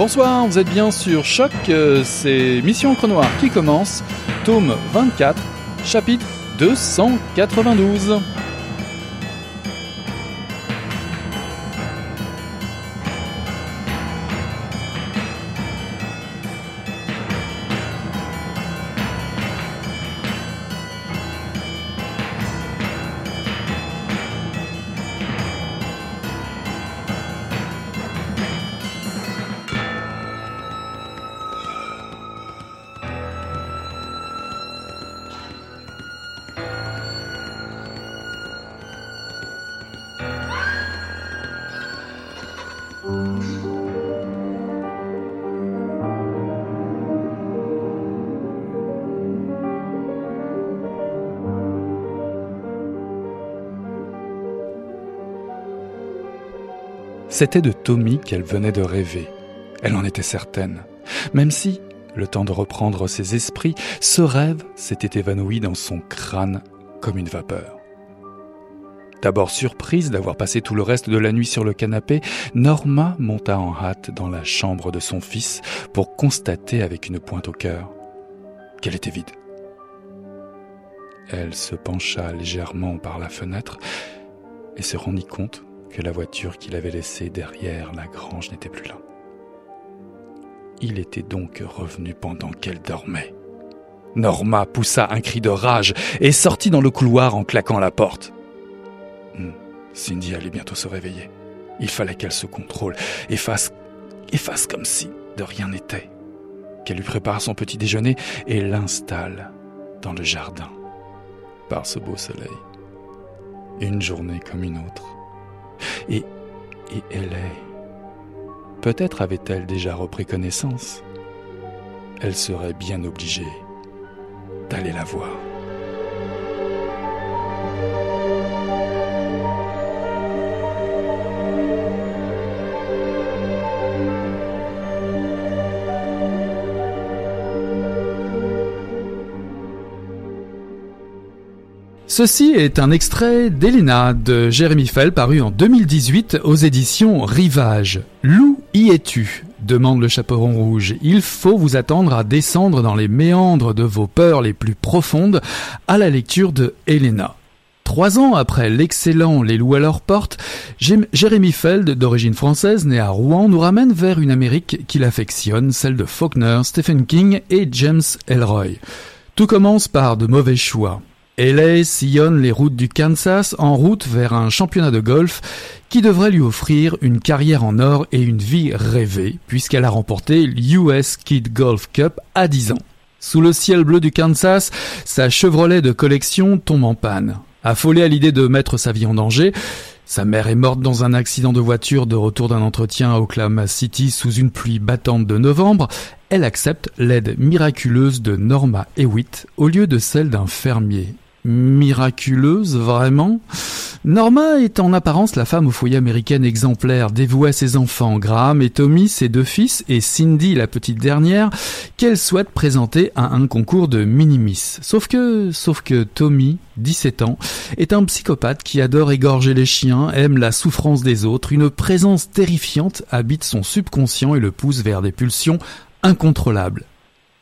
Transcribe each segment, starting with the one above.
Bonsoir, vous êtes bien sur Choc, euh, c'est Mission Chronoir qui commence, tome 24, chapitre 292. C'était de Tommy qu'elle venait de rêver. Elle en était certaine. Même si, le temps de reprendre ses esprits, ce rêve s'était évanoui dans son crâne comme une vapeur. D'abord surprise d'avoir passé tout le reste de la nuit sur le canapé, Norma monta en hâte dans la chambre de son fils pour constater avec une pointe au cœur qu'elle était vide. Elle se pencha légèrement par la fenêtre et se rendit compte que la voiture qu'il avait laissée derrière la grange n'était plus là. Il était donc revenu pendant qu'elle dormait. Norma poussa un cri de rage et sortit dans le couloir en claquant la porte. Hmm, Cindy allait bientôt se réveiller. Il fallait qu'elle se contrôle et fasse, et fasse comme si de rien n'était. Qu'elle lui prépare son petit déjeuner et l'installe dans le jardin par ce beau soleil. Une journée comme une autre. Et, elle est... Peut-être avait-elle déjà repris connaissance. Elle serait bien obligée d'aller la voir. Ceci est un extrait d'Elena de Jérémy Fell paru en 2018 aux éditions Rivage. Lou y es-tu? demande le chaperon rouge. Il faut vous attendre à descendre dans les méandres de vos peurs les plus profondes à la lecture de Elena. Trois ans après l'excellent Les loups à leur porte, Jérémy Feld, d'origine française, né à Rouen, nous ramène vers une Amérique qu'il affectionne, celle de Faulkner, Stephen King et James Elroy. Tout commence par de mauvais choix. LA sillonne les routes du Kansas en route vers un championnat de golf qui devrait lui offrir une carrière en or et une vie rêvée puisqu'elle a remporté l'US Kid Golf Cup à 10 ans. Sous le ciel bleu du Kansas, sa Chevrolet de collection tombe en panne. Affolée à l'idée de mettre sa vie en danger, sa mère est morte dans un accident de voiture de retour d'un entretien à Oklahoma City sous une pluie battante de novembre. Elle accepte l'aide miraculeuse de Norma Hewitt au lieu de celle d'un fermier miraculeuse, vraiment. Norma est en apparence la femme au foyer américaine exemplaire, dévouée à ses enfants, Graham et Tommy, ses deux fils, et Cindy, la petite dernière, qu'elle souhaite présenter à un concours de minimis. Sauf que, sauf que Tommy, 17 ans, est un psychopathe qui adore égorger les chiens, aime la souffrance des autres, une présence terrifiante habite son subconscient et le pousse vers des pulsions incontrôlables.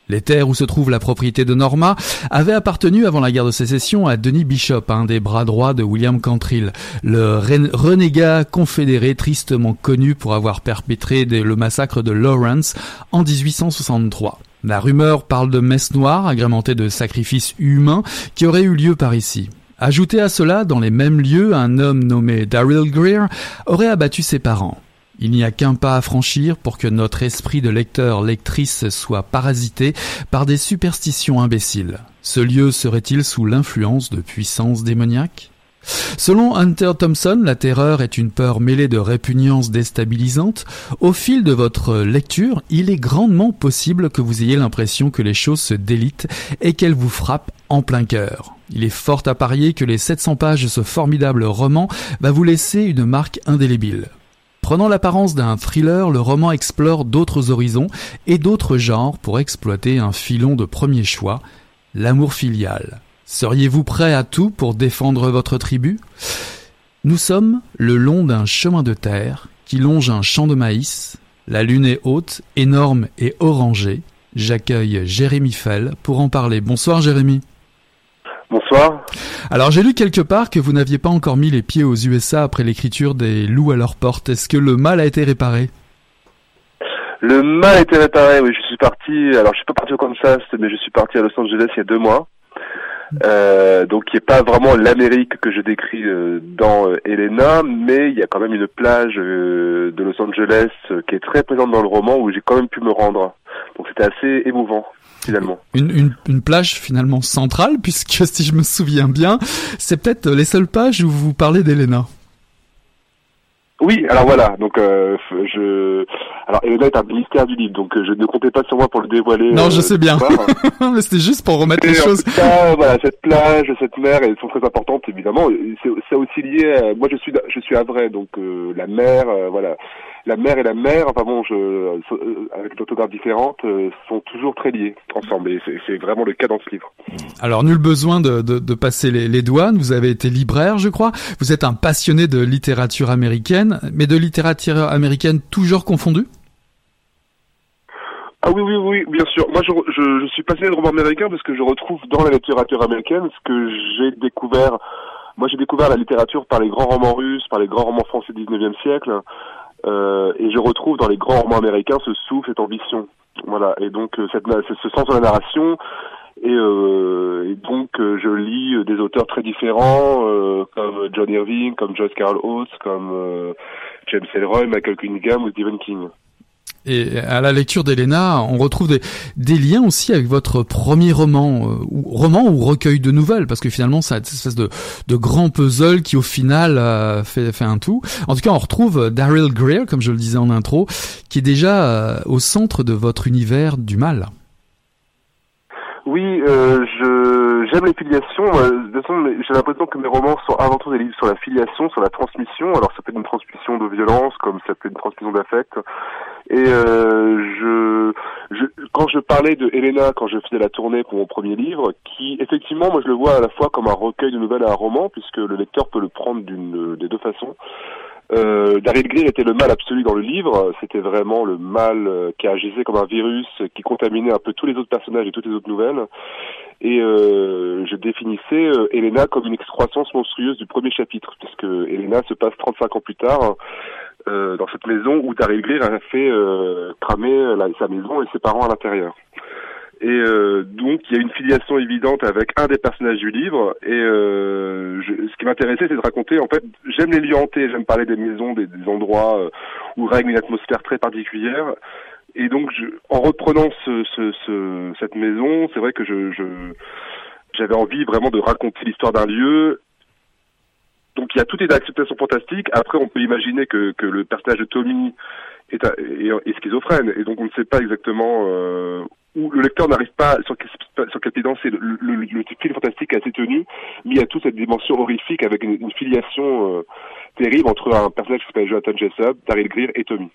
Les terres où se trouve la propriété de Norma avaient appartenu avant la guerre de sécession à Denis Bishop, un des bras droits de William Cantrill, le renégat confédéré tristement connu pour avoir perpétré le massacre de Lawrence en 1863. La rumeur parle de messes noires agrémentées de sacrifices humains qui auraient eu lieu par ici. Ajoutez à cela, dans les mêmes lieux, un homme nommé Daryl Greer aurait abattu ses parents. Il n'y a qu'un pas à franchir pour que notre esprit de lecteur-lectrice soit parasité par des superstitions imbéciles. Ce lieu serait-il sous l'influence de puissances démoniaques? Selon Hunter Thompson, la terreur est une peur mêlée de répugnance déstabilisante. Au fil de votre lecture, il est grandement possible que vous ayez l'impression que les choses se délitent et qu'elles vous frappent en plein cœur. Il est fort à parier que les 700 pages de ce formidable roman va vous laisser une marque indélébile. Prenant l'apparence d'un thriller, le roman explore d'autres horizons et d'autres genres pour exploiter un filon de premier choix, l'amour filial. Seriez-vous prêt à tout pour défendre votre tribu? Nous sommes le long d'un chemin de terre qui longe un champ de maïs. La lune est haute, énorme et orangée. J'accueille Jérémy Fell pour en parler. Bonsoir Jérémy. Bonsoir. Alors j'ai lu quelque part que vous n'aviez pas encore mis les pieds aux USA après l'écriture des loups à leur porte. Est-ce que le mal a été réparé? Le mal a été réparé, oui. Je suis parti, alors je suis pas parti au Kansas, mais je suis parti à Los Angeles il y a deux mois. Euh, donc qui est pas vraiment l'Amérique que je décris euh, dans euh, Elena, mais il y a quand même une plage de Los Angeles qui est très présente dans le roman où j'ai quand même pu me rendre. Donc c'était assez émouvant finalement. Une, une, une, plage finalement centrale, puisque si je me souviens bien, c'est peut-être les seules pages où vous parlez d'Elena. Oui, alors voilà, donc euh, je... Alors Elena est un mystère du livre, donc euh, je ne comptais pas sur moi pour le dévoiler. Non, je euh, sais bien, mais c'était juste pour remettre les choses. voilà, cette plage, cette mer, elles sont très importantes évidemment. C'est aussi lié, à... moi je suis je suis à vrai, donc la mer, voilà la mère et la mère, enfin bon, je, euh, avec d'autographes différentes, euh, sont toujours très liées ensemble. Et c'est vraiment le cas dans ce livre. Alors, nul besoin de, de, de passer les, les, douanes. Vous avez été libraire, je crois. Vous êtes un passionné de littérature américaine, mais de littérature américaine toujours confondue? Ah oui, oui, oui, bien sûr. Moi, je, je, je, suis passionné de romans américains parce que je retrouve dans la littérature américaine ce que j'ai découvert. Moi, j'ai découvert la littérature par les grands romans russes, par les grands romans français du 19e siècle. Euh, et je retrouve dans les grands romans américains ce souffle, cette ambition. Voilà. Et donc euh, cette, ce sens de la narration. Et, euh, et donc euh, je lis des auteurs très différents, comme John Irving, comme Joyce Carol Oates, comme James Ellroy, Michael Cunningham ou Stephen King. Et à la lecture d'Elena, on retrouve des, des, liens aussi avec votre premier roman, euh, ou roman ou recueil de nouvelles, parce que finalement, c'est une espèce de, de grand puzzle qui au final euh, fait, fait un tout. En tout cas, on retrouve Daryl Greer, comme je le disais en intro, qui est déjà euh, au centre de votre univers du mal. Oui, euh, je j'aime les filiations. de toute façon, j'ai l'impression que mes romans sont avant tout des livres sur la filiation, sur la transmission. Alors ça peut être une transmission de violence, comme ça peut être une transmission d'affect. Et euh, je, je, quand je parlais de Helena, quand je faisais la tournée pour mon premier livre, qui effectivement, moi je le vois à la fois comme un recueil de nouvelles et un roman, puisque le lecteur peut le prendre d'une des deux façons. Euh, Daryl Greer était le mal absolu dans le livre. C'était vraiment le mal euh, qui agissait comme un virus, qui contaminait un peu tous les autres personnages et toutes les autres nouvelles. Et euh, je définissais euh, Elena comme une excroissance monstrueuse du premier chapitre, puisque Elena se passe 35 ans plus tard euh, dans cette maison où Daryl Greer a fait euh, cramer la, sa maison et ses parents à l'intérieur. Et euh, donc il y a une filiation évidente avec un des personnages du livre. Et euh, je, ce qui m'intéressait, c'est de raconter. En fait, j'aime les lieux hantés, j'aime parler des maisons, des, des endroits euh, où règne une atmosphère très particulière. Et donc, je, en reprenant ce, ce, ce, cette maison, c'est vrai que je, je j'avais envie vraiment de raconter l'histoire d'un lieu. Donc il y a toutes les acceptations fantastiques. Après, on peut imaginer que, que le personnage de Tommy est, est, est, schizophrène, et donc on ne sait pas exactement euh, où le lecteur n'arrive pas sur, sur quel pied danser. Le, le, le, film fantastique est assez tenu, mais il y a toute cette dimension horrifique avec une, une filiation euh, terrible entre un personnage qui s'appelle Jonathan Jessup, Daryl Greer et Tommy.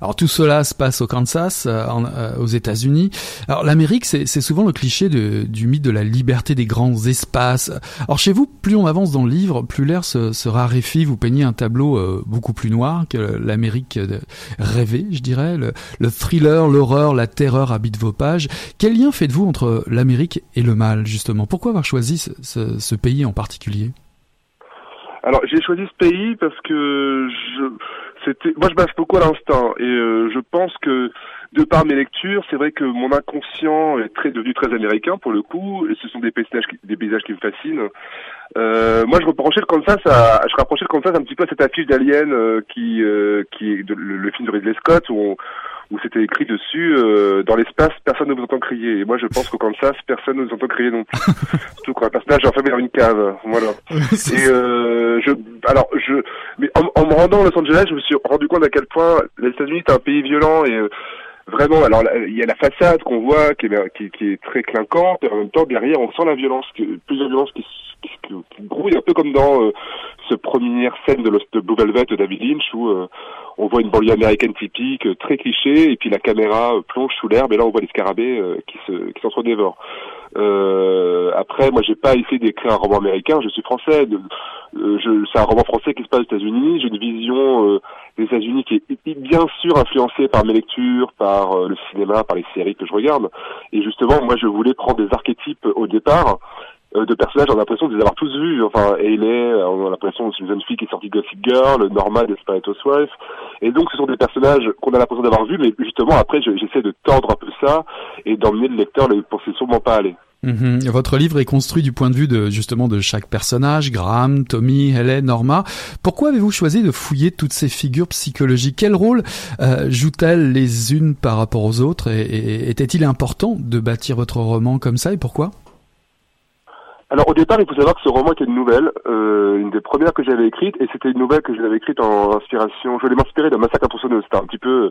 Alors tout cela se passe au Kansas, euh, euh, aux États-Unis. Alors l'Amérique, c'est souvent le cliché de, du mythe de la liberté des grands espaces. Alors chez vous, plus on avance dans le livre, plus l'air se, se, raréfie. Vous peignez un tableau euh, beaucoup plus noir que l'Amérique rêvée, je dirais. Le, le thriller, l'horreur, la terreur habitent vos pages. Quel lien faites-vous entre l'Amérique et le mal, justement? Pourquoi avoir choisi ce, ce, ce pays en particulier? Alors j'ai choisi ce pays parce que je c'était moi je base beaucoup à l'instinct et euh, je pense que de par mes lectures, c'est vrai que mon inconscient est très devenu très américain pour le coup et ce sont des paysages qui, des paysages qui me fascinent. Euh, moi je reprochais le Kansas à je rapprochais le Kansas un petit peu à cette affiche d'Alien euh, qui euh, qui est le, le, film de Ridley Scott où on, où c'était écrit dessus euh, dans l'espace personne ne vous entend crier. Et moi je pense qu'au Kansas personne ne vous entend crier non plus. Surtout quand un personnage est enfermé dans une cave. Voilà. Et euh, je alors je mais en, en, me rendant à Los Angeles je me suis rendu compte à quel point les États-Unis est un pays violent et euh, vraiment alors il y a la façade qu'on voit qui est, qui, qui, est très clinquante et en même temps derrière on sent la violence plusieurs violences qui, qui, qui, grouillent un peu comme dans euh, ce première scène de, de Blue Velvet de David Lynch où euh, on voit une banlieue américaine typique, très cliché, et puis la caméra plonge sous l'herbe, et là on voit les scarabées euh, qui se qui s'entre-dévorent. Euh, après, moi, j'ai pas essayé d'écrire un roman américain. Je suis français. Euh, c'est un roman français qui se passe aux États-Unis. J'ai une vision euh, des États-Unis qui est bien sûr influencée par mes lectures, par euh, le cinéma, par les séries que je regarde. Et justement, moi, je voulais prendre des archétypes au départ euh, de personnages, on a l'impression de les avoir tous vus. Enfin, Hayley, on a l'impression c'est une jeune fille qui est sortie de Gossip Girl, Norma Desperate Housewives. Et donc, ce sont des personnages qu'on a l'impression d'avoir vus, mais justement, après, j'essaie de tordre un peu ça et d'emmener le lecteur pour c'est sûrement pas aller. Mhm. Votre livre est construit du point de vue de justement de chaque personnage, Graham, Tommy, Helen, Norma. Pourquoi avez-vous choisi de fouiller toutes ces figures psychologiques? Quel rôle euh, jouent-elles les unes par rapport aux autres? Et était-il important de bâtir votre roman comme ça et pourquoi? Alors au départ, il faut savoir que ce roman était une nouvelle, euh, une des premières que j'avais écrites, et c'était une nouvelle que j'avais écrite en inspiration. Je voulais m'inspirer d'un massacre à tronçonneuse. C'était un petit peu,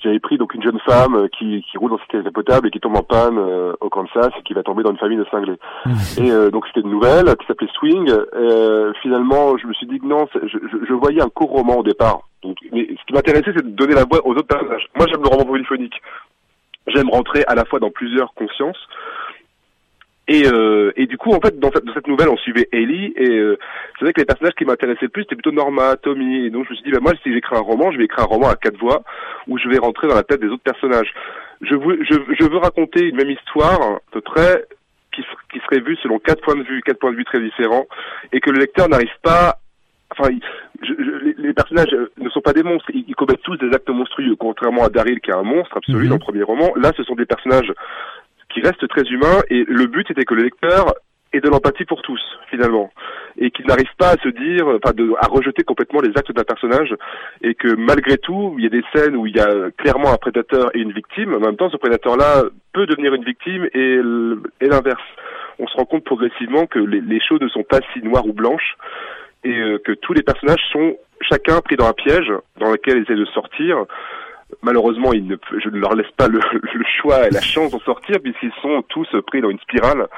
j'avais pris donc une jeune femme euh, qui, qui roule dans cité potable et qui tombe en panne euh, au Kansas et qui va tomber dans une famille de cinglés. Mmh. Et euh, donc c'était une nouvelle qui s'appelait Swing. finalement, je me suis dit que non, je, je, je voyais un court roman au départ. Donc, mais ce qui m'intéressait, c'est de donner la voix aux autres personnages. Moi, j'aime le roman polyphonique. J'aime rentrer à la fois dans plusieurs consciences. Et, euh, et du coup, en fait, dans cette, dans cette nouvelle, on suivait Ellie, et euh, c'est vrai que les personnages qui m'intéressaient le plus, c'était plutôt Norma, Tommy, et donc je me suis dit, bah, moi, si j'écris un roman, je vais écrire un roman à quatre voix, où je vais rentrer dans la tête des autres personnages. Je veux, je, je veux raconter une même histoire, à peu près, qui, qui serait vue selon quatre points de vue, quatre points de vue très différents, et que le lecteur n'arrive pas enfin, je, je, les, personnages euh, ne sont pas des monstres, ils, ils, commettent tous des actes monstrueux, contrairement à Daryl qui est un monstre absolu mhm. dans le premier roman. Là, ce sont des personnages qui reste très humain et le but était que le lecteur ait de l'empathie pour tous finalement et qu'il n'arrive pas à se dire, enfin, de, à rejeter complètement les actes d'un personnage et que malgré tout, il y a des scènes où il y a clairement un prédateur et une victime. En même temps, ce prédateur-là peut devenir une victime et, l'inverse. On se rend compte progressivement que les, les, choses ne sont pas si noires ou blanches et euh, que tous les personnages sont chacun pris dans un piège dans lequel ils essaient de sortir malheureusement, ils ne, je ne leur laisse pas le, le choix et la chance d'en sortir puisqu'ils sont tous pris dans une spirale.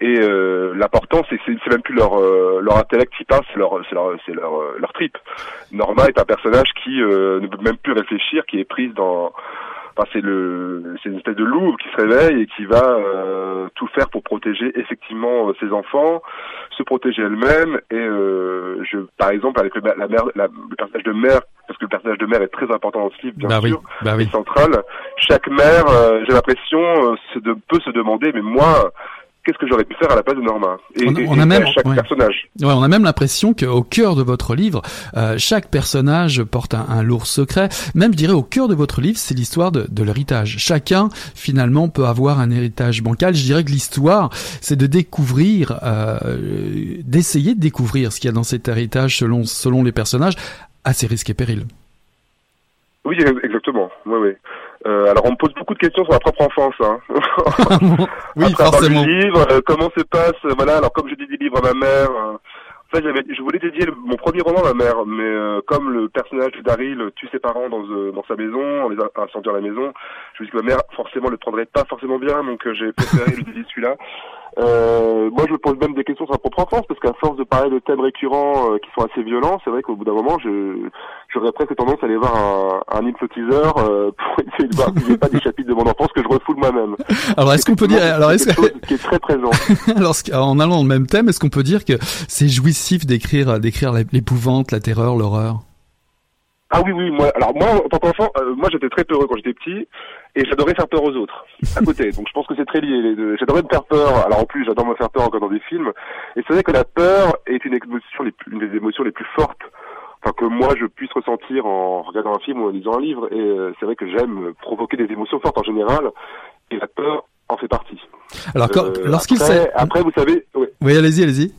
Et euh, l'important, c'est c'est même plus leur euh, leur intellect qui passe, c'est leur c'est leur c'est leur euh, leur trip. Norma est un personnage qui euh, ne peut même plus réfléchir, qui est prise dans Enfin, c'est le, c'est une espèce de loup qui se réveille et qui va euh, tout faire pour protéger effectivement euh, ses enfants, se protéger elle-même. Et euh, je, par exemple, avec le, la mère, la, le personnage de mère, parce que le personnage de mère est très important dans ce livre, bien bah sûr, bah oui, central. Chaque mère, euh, j'ai l'impression, se de, peut se demander, mais moi, qu'est-ce que j'aurais pu faire à la place de Norma et, on, on a même chaque ouais. personnage. Ouais, on a même l'impression qu'au cœur de votre livre, euh, chaque personnage porte un, un, lourd secret. Même, je dirais, au cœur de votre livre, c'est l'histoire de, de l'héritage. Chacun, finalement, peut avoir un héritage bancal. Je dirais que l'histoire, c'est de découvrir, euh, d'essayer de découvrir ce qu'il y a dans cet héritage selon selon les personnages, à ses risques et périls. Oui, exactement. Oui, oui. Euh, alors on me pose beaucoup de questions sur ma propre enfance. Hein. oui, Après forcément. Livre, euh, comment se passe euh, Voilà. Alors comme je dis des livres à ma mère, euh, en fait, j'avais, je voulais dédier le, mon premier roman à ma mère, mais comme le personnage de Daryl tue ses parents dans dans sa maison, en les incendiant la maison, je me dis que ma mère forcément le prendrait pas forcément bien, donc j'ai préféré lui dédier celui-là. Euh, moi, je me pose même des questions sur ma propre enfance, parce qu'à force de parler de thèmes récurrents euh, qui sont assez violents, c'est vrai qu'au bout d'un moment, je, j'aurais presque tendance à aller voir un, un hypnotiseur euh, pour essayer de voir n'y a pas des chapitres de mon enfance que je refoule moi-même. Alors, est-ce qu'on peut dire, alors est-ce que qui est très présent. alors, en allant dans le même thème, est-ce qu'on peut dire que c'est jouissif d'écrire, d'écrire l'épouvante, la terreur, l'horreur? Ah oui, oui, moi, alors moi, en tant qu'enfant, euh, moi j'étais très peureux quand j'étais petit, et j'adorais faire peur aux autres, à côté. Donc je pense que c'est très lié les deux. J'adorais me faire peur, alors en plus j'adore me faire peur encore dans des films, et c'est vrai que la peur est une émotion, les plus, une des émotions les plus fortes, enfin que moi je puisse ressentir en regardant un film ou en lisant un livre, et euh, c'est vrai que j'aime provoquer des émotions fortes en général, et la peur en fait partie. Alors euh, lorsqu'il s'est... Après, vous savez... Oui allez-y, allez-y.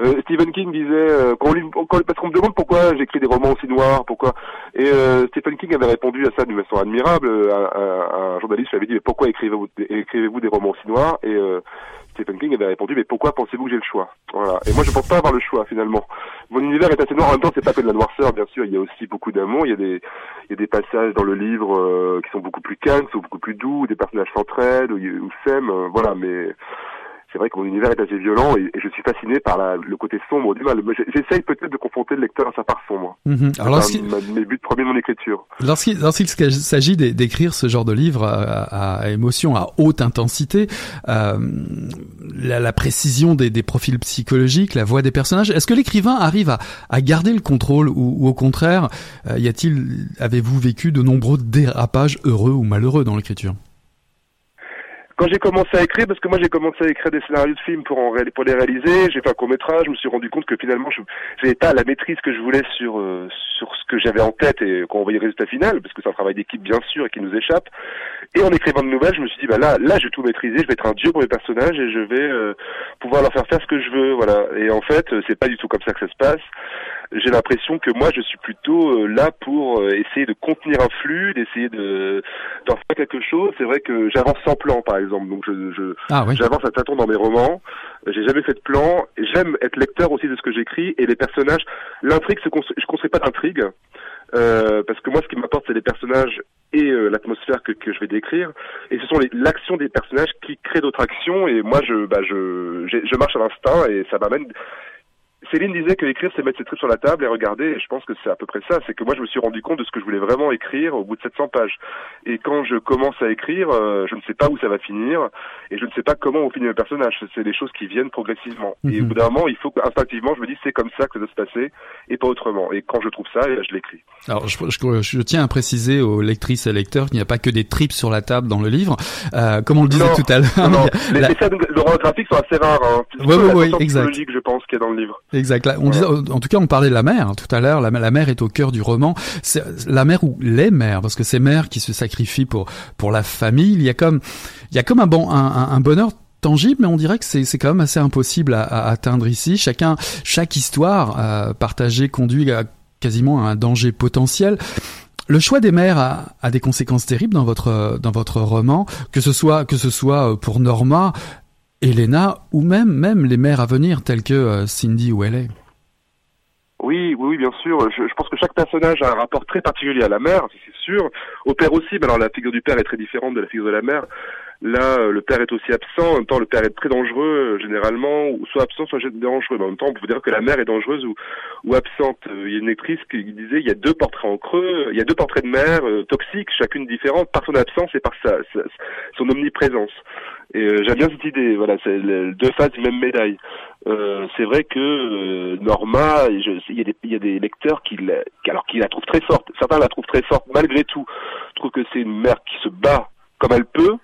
Euh, Stephen King disait, euh, quand on, quand, parce qu'on me demande pourquoi j'écris des romans aussi noirs, pourquoi, et euh, Stephen King avait répondu à ça d'une façon admirable. À, à, un journaliste lui avait dit, mais pourquoi écrivez-vous écrivez des romans aussi noirs Et euh, Stephen King avait répondu, mais pourquoi pensez-vous que j'ai le choix? Voilà. Et moi, je pense pas avoir le choix finalement. Mon univers est assez noir. En même temps, c'est pas que de la noirceur, bien sûr. Il y a aussi beaucoup d'amour. Il y a des, il y a des passages dans le livre euh, qui sont beaucoup plus calmes, qui sont beaucoup plus doux, des personnages s'entraident, ou, s'aiment. voilà, mais c'est vrai que mon univers est assez violent et, je suis fasciné par la, le côté sombre du mal. J'essaye peut-être de confronter le lecteur à sa part sombre. Mhm. Alors, c'est mes buts premiers de mon écriture. Lorsqu'il s'agit d'écrire ce genre de livre à, à, émotion, à haute intensité, euh, la, la, précision des, des, profils psychologiques, la voix des personnages, est-ce que l'écrivain arrive à, à, garder le contrôle ou, ou au contraire, euh, y a-t-il, avez-vous vécu de nombreux dérapages heureux ou malheureux dans l'écriture? Quand j'ai commencé à écrire, parce que moi j'ai commencé à écrire des scénarios de films pour, en, pour les réaliser, j'ai fait un court métrage, je me suis rendu compte que finalement je n'avais pas la maîtrise que je voulais sur euh, sur ce que j'avais en tête et quand on voyait le résultat final, parce que c'est un travail d'équipe bien sûr et qui nous échappe. Et en écrivant de nouvelles, je me suis dit bah là là je vais tout maîtriser, je vais être un dieu pour mes personnages et je vais euh, pouvoir leur faire faire ce que je veux, voilà. Et en fait c'est pas du tout comme ça que ça se passe j'ai l'impression que moi je suis plutôt euh, là pour euh, essayer de contenir un flux, d'essayer de d'en faire quelque chose. C'est vrai que j'avance sans plan par exemple, donc je, je ah j'avance à tâtons dans mes romans. J'ai jamais fait de plan. J'aime être lecteur aussi de ce que j'écris et les personnages. L'intrigue, je je construis pas d'intrigue. Euh, parce que moi, ce qui m'apporte, c'est les personnages et euh, l'atmosphère que, que je vais décrire. Et ce sont l'action des personnages qui créent d'autres actions. Et moi, je, bah, je, je marche à l'instinct et ça m'amène. Céline disait que écrire, c'est mettre ses tripes sur la table et regarder. Et je pense que c'est à peu près ça. C'est que moi, je me suis rendu compte de ce que je voulais vraiment écrire au bout de 700 pages. Et quand je commence à écrire, euh, je ne sais pas où ça va finir et je ne sais pas comment on finit le personnage. C'est des choses qui viennent progressivement. Et au mhm. bout d'un moment, il faut instinctivement, je me dis, c'est comme ça que ça doit se passer et pas autrement. Et quand je trouve ça, je l'écris. Alors, je, je, tiens à préciser aux lectrices et lecteurs qu'il n'y a pas que des tripes sur la table dans le livre. Euh, comme on le disait tout à l'heure. Non, les, la... scènes graphiques sont assez rares. Hein. Oui, oui, oui, exact. je pense, qu'il y a dans le livre. Exact. on disait, en tout cas, on parlait de la mère hein, tout à l'heure. La, la, mère est au cœur du roman. La mère ou les mères, parce que c'est mères qui se sacrifient pour pour la famille. Il y a comme il y a comme un bon un, un bonheur tangible, mais on dirait que c'est quand même assez impossible à, à, atteindre ici. Chacun, chaque histoire euh, partagée conduit à quasiment à un danger potentiel. Le choix des mères a, a, des conséquences terribles dans votre dans votre roman, que ce soit que ce soit pour Norma, Elena ou même même les mères à venir telles que euh, Cindy ou Ellie. Oui, oui, bien sûr. Je, je, pense que chaque personnage a un rapport très particulier à la mère, c'est sûr. Au père aussi, mais alors la figure du père est très différente de la figure de la mère. Là, euh, le père est aussi absent. En même temps, le père est très dangereux, euh, généralement, ou soit absent, soit dangereux. Mais en même temps, on peut dire que la mère est dangereuse ou, ou absente. Euh, il y a une actrice qui disait, il y a deux portraits en creux, il y a deux portraits de mère toxiques, chacune différente, par son absence et par sa, son omniprésence. Et j'aime bien cette idée. Voilà, c'est deux faces d'une même médaille. Euh, c'est vrai que Norma, il y, y a des lecteurs qui, alors qui la trouvent très forte. Certains la trouvent très forte malgré tout. Trouvent que c'est une mère qui se bat comme elle peut,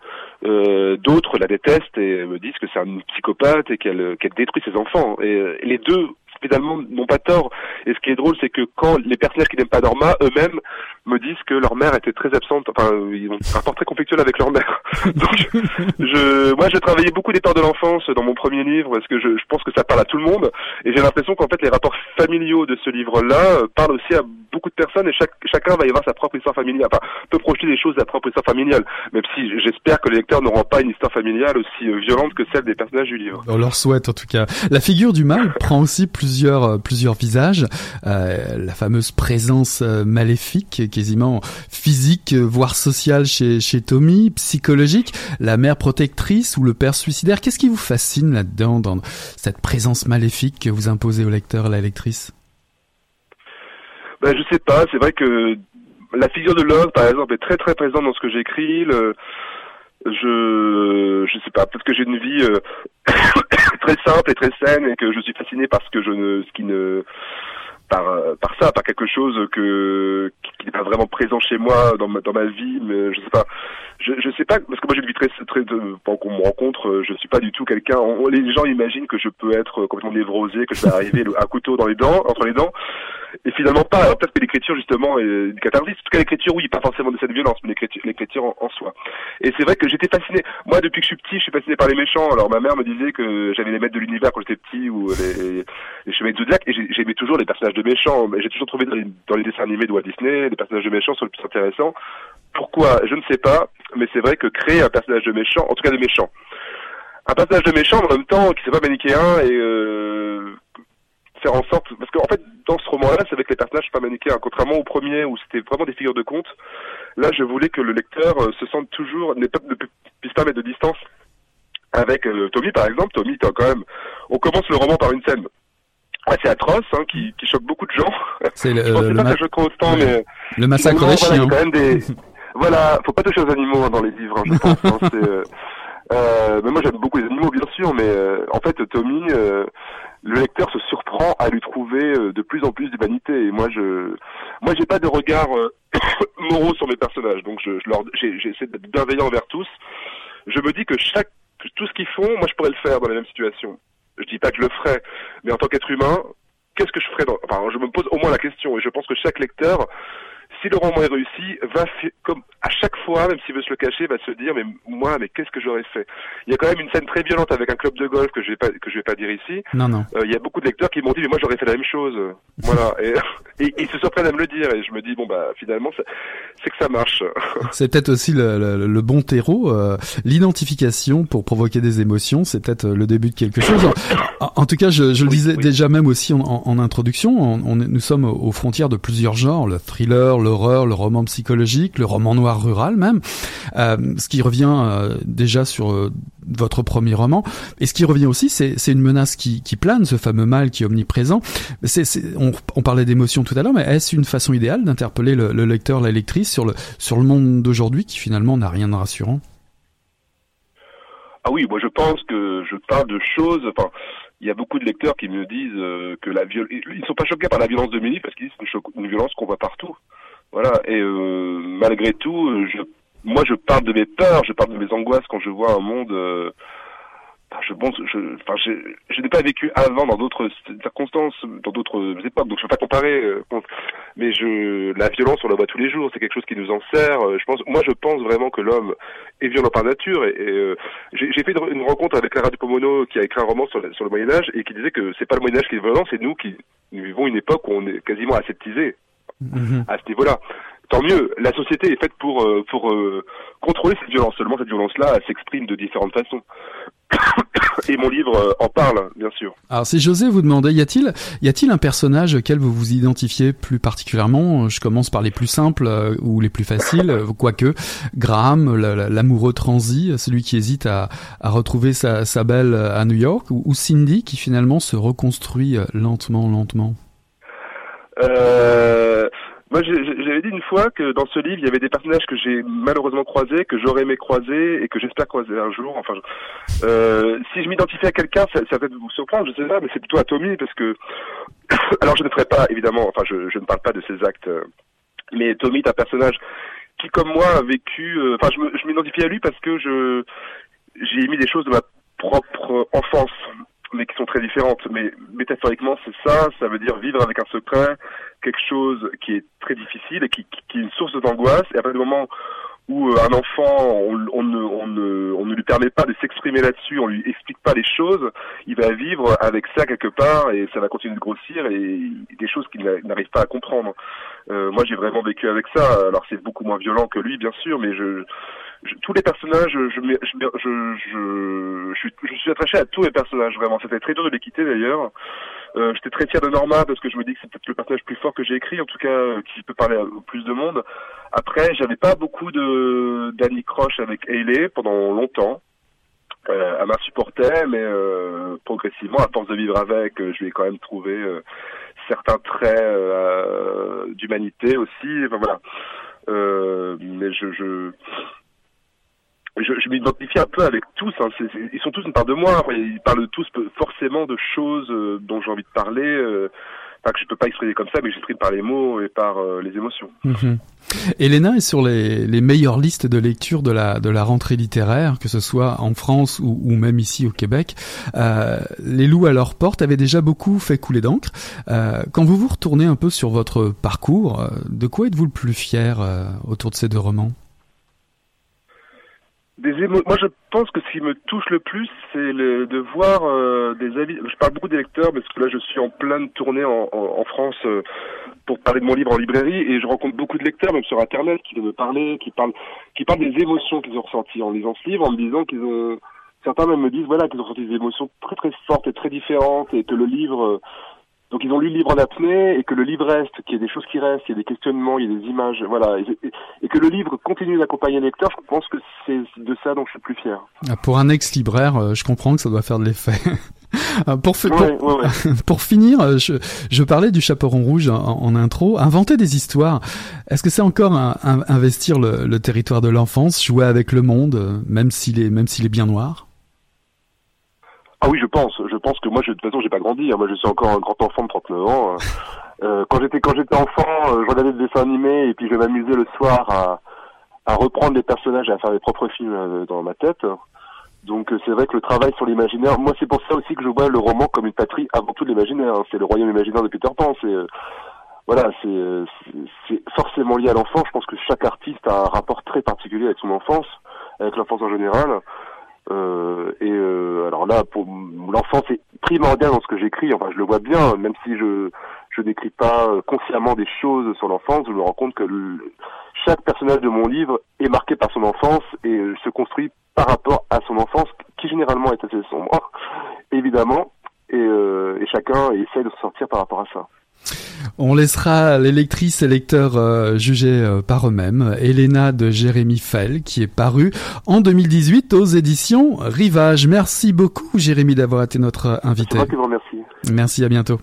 euh, d'autres la détestent et me disent que c'est un psychopathe et qu'elle qu'elle détruit ses enfants. Et, euh, les deux finalement n'ont pas tort. Et ce qui est drôle, c'est que quand les personnages qui n'aiment pas Norma, eux-mêmes me disent que leur mère était très absente. Enfin, ils ont un rapport très conflictuel avec leur mère. Donc, je, moi, j'ai travaillé beaucoup des peurs de l'enfance dans mon premier livre parce que je, je, pense que ça parle à tout le monde. Et j'ai l'impression qu'en fait, les rapports familiaux de ce livre-là euh, parlent aussi à beaucoup de personnes et chacun va y avoir sa propre histoire familiale. Enfin, peut projeter des choses de sa propre histoire familiale. Même si j'espère que les lecteurs n'auront pas une histoire familiale aussi euh, violente que celle des personnages du livre. On leur souhaite en tout cas. La figure du mal prend aussi plusieurs euh, plusieurs visages. Euh, la fameuse présence maléfique, quasiment physique, voire sociale chez chez Tommy, psychologique, la mère protectrice ou le père suicidaire. Qu'est-ce qui vous fascine là-dedans dans cette présence maléfique que vous imposez au lecteur à la lectrice? Ben, je sais pas. C'est vrai que la figure de Love, par exemple, est très très présente dans ce que j'écris. Je je sais pas. Peut-être que j'ai une vie euh, très simple et très saine et que je suis fasciné par ce que je ne, ce qui ne par, euh, par ça, par quelque chose que qui n'est pas vraiment présent chez moi dans ma, dans ma vie, mais je sais pas. Je, je sais pas parce que moi j'ai une vie très très pendant qu'on me rencontre, je suis pas du tout quelqu'un. Les gens imaginent que je peux être complètement névrosé, que je vais arriver un couteau dans les dents, entre les dents et finalement pas. Peut-être que l'écriture justement est une catharsis. En tout cas l'écriture oui, pas forcément de cette violence, mais l'écriture, l'écriture en, soi. Et c'est vrai que j'étais fasciné. Moi depuis que je suis petit, je suis fasciné par les méchants. Alors ma mère me disait que j'avais les maîtres de l'univers quand j'étais petit ou les, les chemins de Zodiac et j'aimais toujours les personnages de méchants. Mais j'ai toujours trouvé dans les, les dessins animés de Walt Disney, les personnages de méchants sont le plus intéressants. Pourquoi? Je ne sais pas, mais c'est vrai que créer un personnage de méchant, en tout cas de méchant, un personnage de méchant en même temps qui n'est pas manichéen et euh, faire en sorte parce qu'en fait dans ce roman-là c'est avec les personnages pas manichéens contrairement au premier où c'était vraiment des figures de conte là je voulais que le lecteur euh, se sente toujours ne puisse pas mettre de distance avec Tommy par exemple. Tommy, quand même, on commence le roman par une scène assez atroce, hein, qui, qui choque beaucoup de gens. C'est le, je pense pas que ça choque autant, mais le massacre des chiens. Voilà, des... voilà, faut pas toucher aux animaux hein, dans les livres, hein, je pense. Hein, euh... Euh, mais moi j'aime beaucoup les animaux bien sûr, mais euh, en fait Tommy, euh, le lecteur se surprend à lui trouver euh, de plus en plus d'humanité. Et moi je, moi j'ai pas de regard moraux sur mes personnages, donc je, je leur, j'essaie d'être bienveillant envers tous. Je me dis que chaque, tout ce qu'ils font, moi je pourrais le faire dans la même situation. Je dis pas que je le ferai, mais en tant qu'être humain, qu'est-ce que je ferais dans... Enfin, je me pose au moins la question, et je pense que chaque lecteur si le roman est réussi, va comme à chaque fois, même s'il veut se le cacher, va se dire mais moi, mais qu'est-ce que j'aurais fait? Il y a quand même une scène très violente avec un club de golf que je vais pas que je vais pas dire ici. Non non. Euh, il y a beaucoup de lecteurs qui m'ont dit mais moi j'aurais fait la même chose. voilà et, et, ils se surprennent à me le dire et je me dis bon bah finalement c'est que ça marche. c'est peut-être aussi le, le, le, bon terreau, euh, l'identification pour provoquer des émotions, c'est peut-être le début de quelque chose. En, en tout cas, je, je le disais déjà même aussi en, en introduction, on, on, nous sommes aux frontières de plusieurs genres, le thriller, le l'horreur, le roman psychologique, le roman noir rural même, euh, ce qui revient euh, déjà sur euh, votre premier roman. Et ce qui revient aussi, c'est une menace qui, plane, ce fameux mal qui est omniprésent. on, parlait d'émotion tout à l'heure, mais est-ce une façon idéale d'interpeller le, le, lecteur, la lectrice sur le, sur le monde d'aujourd'hui qui finalement n'a rien de rassurant? Ah oui, moi je pense que je parle de choses. Enfin, il y a beaucoup de lecteurs qui me disent que la viol... ils sont pas choqués par la violence de Mélie parce qu'ils disent une, une violence qu'on voit partout. Voilà. Et euh, malgré tout, je, moi, je parle de mes peurs, je parle de mes angoisses quand je vois un monde. Euh, je pense, je, enfin, je, je n'ai pas vécu avant dans d'autres circonstances, dans d'autres époques, donc je ne peux pas comparer. Euh, mais je, la violence, on la voit tous les jours. C'est quelque chose qui nous en sert. Euh, je pense, moi, je pense vraiment que l'homme est violent par nature. Et, et euh, j'ai fait une, rencontre avec Clara Dupomono, qui a écrit un roman sur, sur le Moyen Âge et qui disait que c'est pas le Moyen Âge qui est violent, c'est nous qui nous vivons une époque où on est quasiment aseptisé. Mhm. à ce niveau-là. Tant mieux, la société est faite pour euh, pour euh, contrôler cette violence. Seulement cette violence-là, s'exprime de différentes façons. Et mon livre euh, en parle, bien sûr. Alors si José vous demandait, y a-t-il y a-t-il un personnage auquel vous vous identifiez plus particulièrement? Je commence par les plus simples ou les plus faciles, quoique Graham, l'amoureux transi, celui qui hésite à, à retrouver sa, sa, belle à New York, ou, ou Cindy qui finalement se reconstruit lentement, lentement? Euh, moi, j'avais dit une fois que dans ce livre, il y avait des personnages que j'ai malheureusement croisés, que j'aurais aimé croiser et que j'espère croiser un jour. Enfin, euh, si je m'identifie à quelqu'un, ça, ça, peut vous surprendre, je sais pas, mais c'est plutôt à Tommy parce que. Alors, je ne ferai pas, évidemment. Enfin, je, je ne parle pas de ses actes, euh, mais Tommy est un personnage qui, comme moi, a vécu. Euh, enfin, je m'identifie à lui parce que je j'ai mis des choses de ma propre enfance mais qui sont très différentes. Mais métaphoriquement, c'est ça, ça veut dire vivre avec un secret, quelque chose qui est très difficile et qui, qui, est une source d'angoisse. Et à partir du moment où euh, un enfant, on, on, ne, on, ne, on ne lui permet pas de s'exprimer là-dessus, on lui explique pas les choses, il va vivre avec ça quelque part et ça va continuer de grossir et des choses qu'il n'arrive pas à comprendre. Euh, moi, j'ai vraiment vécu avec ça. Alors, c'est beaucoup moins violent que lui, bien sûr, mais je, tous les personnages, je, je, je, je, suis, je suis attaché à tous les personnages, vraiment. C'était très dur de les quitter, d'ailleurs. Euh, J'étais très fier de Norma parce que je me dis que c'est peut-être le personnage plus fort que j'ai écrit, en tout cas euh, qui peut parler au plus de monde. Après, j'avais pas beaucoup de d'Annie Croche avec Hayley pendant longtemps. Euh, elle m'insupportait, mais euh, progressivement, à force de vivre avec, euh, je lui ai quand même trouvé euh, certains traits d'humanité aussi. Enfin voilà. mais je, je je, je m'identifie un peu avec tous. Hein. ils sont tous une part de moi. Ils parlent tous forcément de choses euh, dont j'ai envie de parler. Euh, enfin, que je peux pas exprimer comme ça, mais j'exprime par les mots et par euh, les émotions. Mhm. Elena est sur les, meilleures listes de lecture de la, de la rentrée littéraire, que ce soit en France ou, ou même ici au Québec. Euh, les loups à leur porte avaient déjà beaucoup fait couler d'encre. Euh, quand vous vous retournez un peu sur votre parcours, de quoi êtes-vous le plus fier autour de ces deux romans? Des moi je pense que ce qui me touche le plus c'est le, de voir euh, des avis je parle beaucoup des lecteurs parce que là je suis en pleine tournée en, France euh, pour parler de mon livre en librairie et je rencontre beaucoup de lecteurs même sur internet qui viennent me parler qui parlent qui parlent des émotions qu'ils ont ressenties en lisant ce livre en me disant qu'ils ont certains même me disent voilà qu'ils ont ressenti des émotions très très fortes et très différentes et que le livre donc ils ont lu le livre en apnée et que le livre reste, qu'il y ait des choses qui restent, il y a des questionnements, il y a des images, voilà, et, que le livre continue d'accompagner le lecteur, je pense que c'est de ça dont je suis plus fier. Ah, pour un ex-libraire, euh, je comprends que ça doit faire de l'effet. Ah, pour, pour, finir, euh, je, je, parlais du chaperon rouge en, intro. Inventer des histoires, est-ce que c'est encore un, investir le, le, territoire de l'enfance, jouer avec le monde, euh, même s'il est, même s'il est bien noir? Ah oui, je pense. Je pense que moi, je, de toute façon, j'ai pas grandi. Hein. Moi, je suis encore un grand enfant de 39 ans. Hein. Euh, quand j'étais quand j'étais enfant, euh, je regardais des dessins animés et puis je m'amusais le soir à, à reprendre les personnages et à faire mes propres films euh, dans ma tête. Donc c'est vrai que le travail sur l'imaginaire, moi c'est pour ça aussi que je vois le roman comme une patrie avant tout l'imaginaire. Hein. C'est le royaume imaginaire de Peter Pan. C'est voilà, c'est c'est forcément lié à l'enfance. Je pense que chaque artiste a un rapport très particulier avec son enfance, avec l'enfance en général. Euh, et euh, alors là, pour l'enfant, c'est primordial dans ce que j'écris. Enfin, je le vois bien, même si je je n'écris pas euh, consciemment des choses sur l'enfance, je me rends compte que chaque personnage de mon livre est marqué par son enfance et se construit par rapport à son enfance, qui généralement est assez sombre, évidemment, et, et chacun essaie de se sortir par rapport à ça. On laissera les lectrices et lecteurs euh, juger euh, par eux-mêmes. Elena de Jérémy Fell, qui est paru en 2018 aux éditions Rivage. Merci beaucoup, Jérémy, d'avoir été notre invité. C'est moi qui vous remercie. Merci, à bientôt.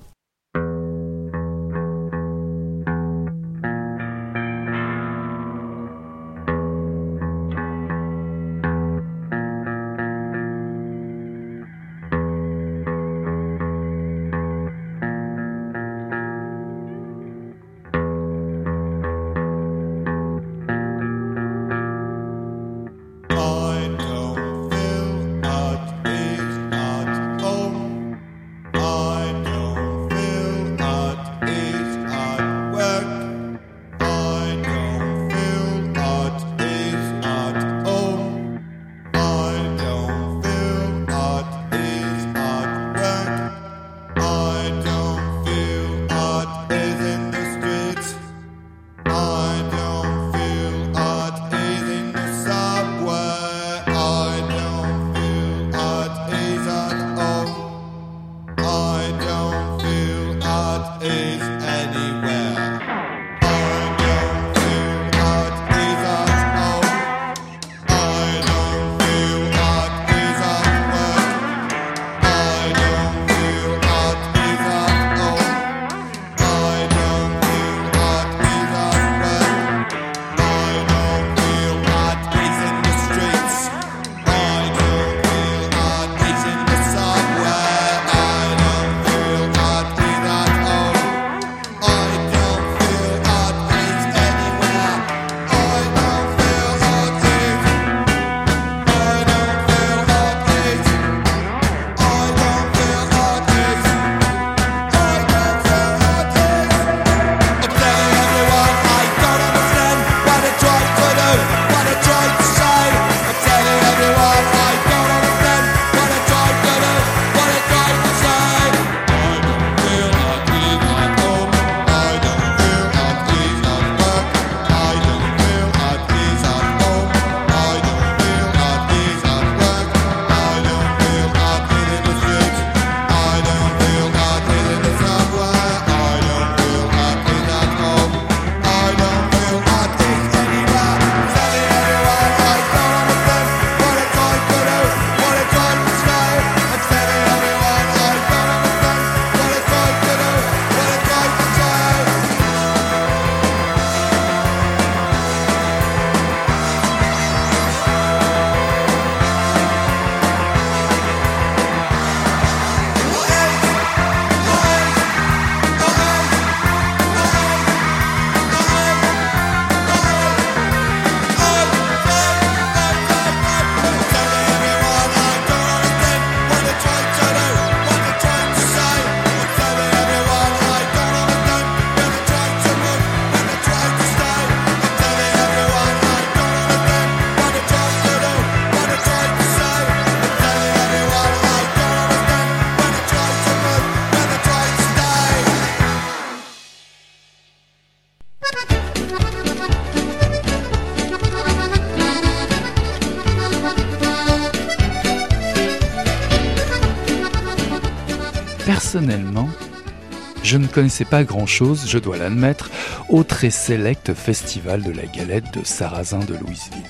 Connaissais pas grand-chose, je dois l'admettre, au très sélect festival de la galette de Sarrazin de Louisville.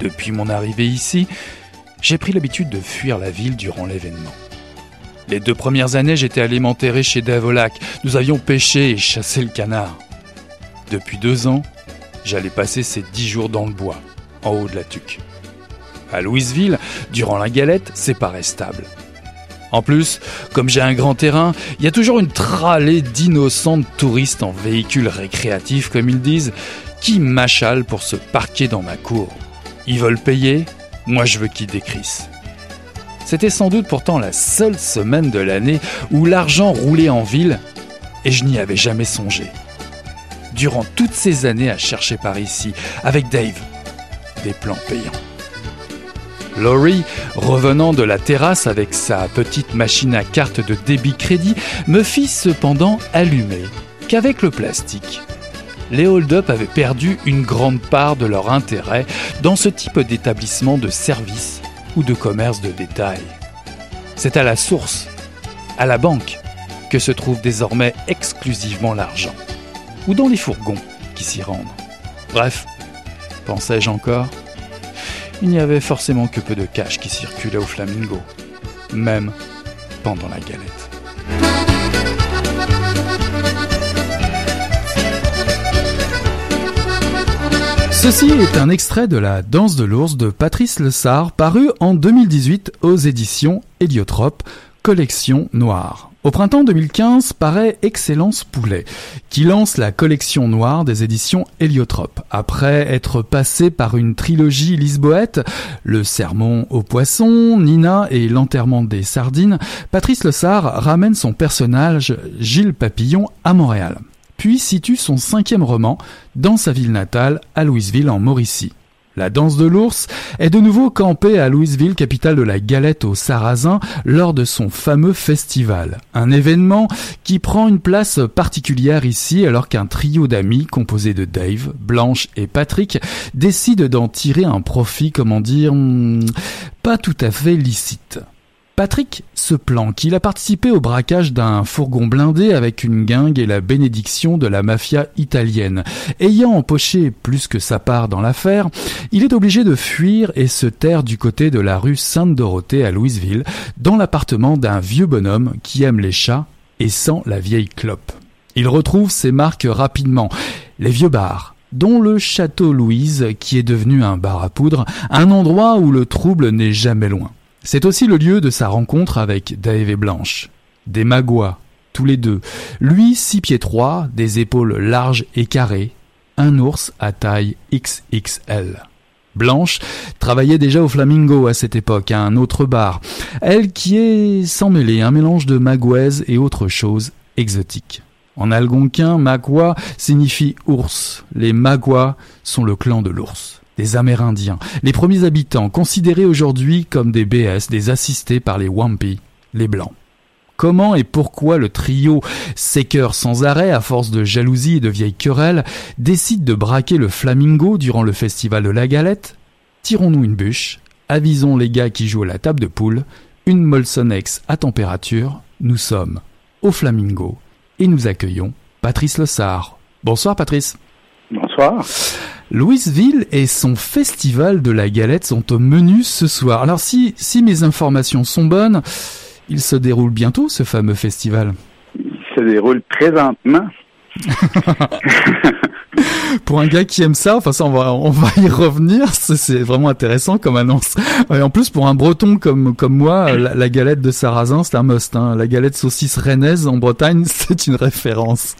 Depuis mon arrivée ici, j'ai pris l'habitude de fuir la ville durant l'événement. Les deux premières années, j'étais allé m'enterrer chez Dave Nous avions pêché et chassé le canard. Depuis deux ans, j'allais passer ces dix jours dans le bois, en haut de la tuque. À Louisville, durant la galette, c'est pas restable. En plus, comme j'ai un grand terrain, il y a toujours une tralée d'innocentes touristes en véhicules récréatifs, comme ils disent, qui m'achalent pour se parquer dans ma cour. Ils veulent payer, moi je veux qu'ils décrissent. C'était sans doute pourtant la seule semaine de l'année où l'argent roulait en ville et je n'y avais jamais songé. Durant toutes ces années à chercher par ici, avec Dave, des plans payants. Laurie, revenant de la terrasse avec sa petite machine à carte de débit crédit, me fit cependant allumer qu'avec le plastique, les hold-up avaient perdu une grande part de leur intérêt dans ce type d'établissement de service ou de commerce de détail. C'est à la source, à la banque, que se trouve désormais exclusivement l'argent, ou dans les fourgons qui s'y rendent. Bref, pensais-je encore, il n'y avait forcément que peu de cash qui circulait au Flamingo, même pendant la galette. Ceci est un extrait de la Danse de l'ours de Patrice Lessard, paru en 2018 aux éditions Héliotrope, collection noire. Au printemps 2015 paraît Excellence Poulet, qui lance la collection noire des éditions Héliotrope. Après être passé par une trilogie lisboète, Le Sermon aux poissons, Nina et L'enterrement des sardines, Patrice Lessard ramène son personnage Gilles Papillon à Montréal puis situe son cinquième roman dans sa ville natale, à Louisville en Mauricie. La danse de l'ours est de nouveau campée à Louisville, capitale de la galette aux Sarrasins, lors de son fameux festival. Un événement qui prend une place particulière ici alors qu'un trio d'amis composé de Dave, Blanche et Patrick décide d'en tirer un profit, comment dire, hmm, pas tout à fait licite. Patrick se planque. Il a participé au braquage d'un fourgon blindé avec une guingue et la bénédiction de la mafia italienne. Ayant empoché plus que sa part dans l'affaire, il est obligé de fuir et se taire du côté de la rue Sainte-Dorothée à Louisville, dans l'appartement d'un vieux bonhomme qui aime les chats et sent la vieille clope. Il retrouve ses marques rapidement. Les vieux bars, dont le Château Louise, qui est devenu un bar à poudre, un endroit où le trouble n'est jamais loin. C'est aussi le lieu de sa rencontre avec Dave et Blanche. Des magouas, tous les deux. Lui, six pieds trois, des épaules larges et carrées. Un ours à taille XXL. Blanche travaillait déjà au Flamingo à cette époque, à un autre bar. Elle qui est sans mêler, un mélange de magouaise et autre chose exotique. En algonquin, magua signifie ours. Les magua sont le clan de l'ours des Amérindiens, les premiers habitants, considérés aujourd'hui comme des BS, des assistés par les Wampi, les Blancs. Comment et pourquoi le trio séqueur sans arrêt, à force de jalousie et de vieilles querelles, décide de braquer le Flamingo durant le festival de la galette? Tirons-nous une bûche, avisons les gars qui jouent à la table de poule, une Molsonex à température, nous sommes au Flamingo et nous accueillons Patrice Lessard. Bonsoir Patrice. Bonsoir. Louisville et son festival de la galette sont au menu ce soir. Alors si, si mes informations sont bonnes, il se déroule bientôt ce fameux festival. Il se déroule présentement. pour un gars qui aime ça, enfin ça on va on va y revenir, c'est vraiment intéressant comme annonce. Et en plus pour un breton comme comme moi, la, galette de Sarrazin c'est un must. Hein. La galette saucisse rennaise en Bretagne c'est une référence.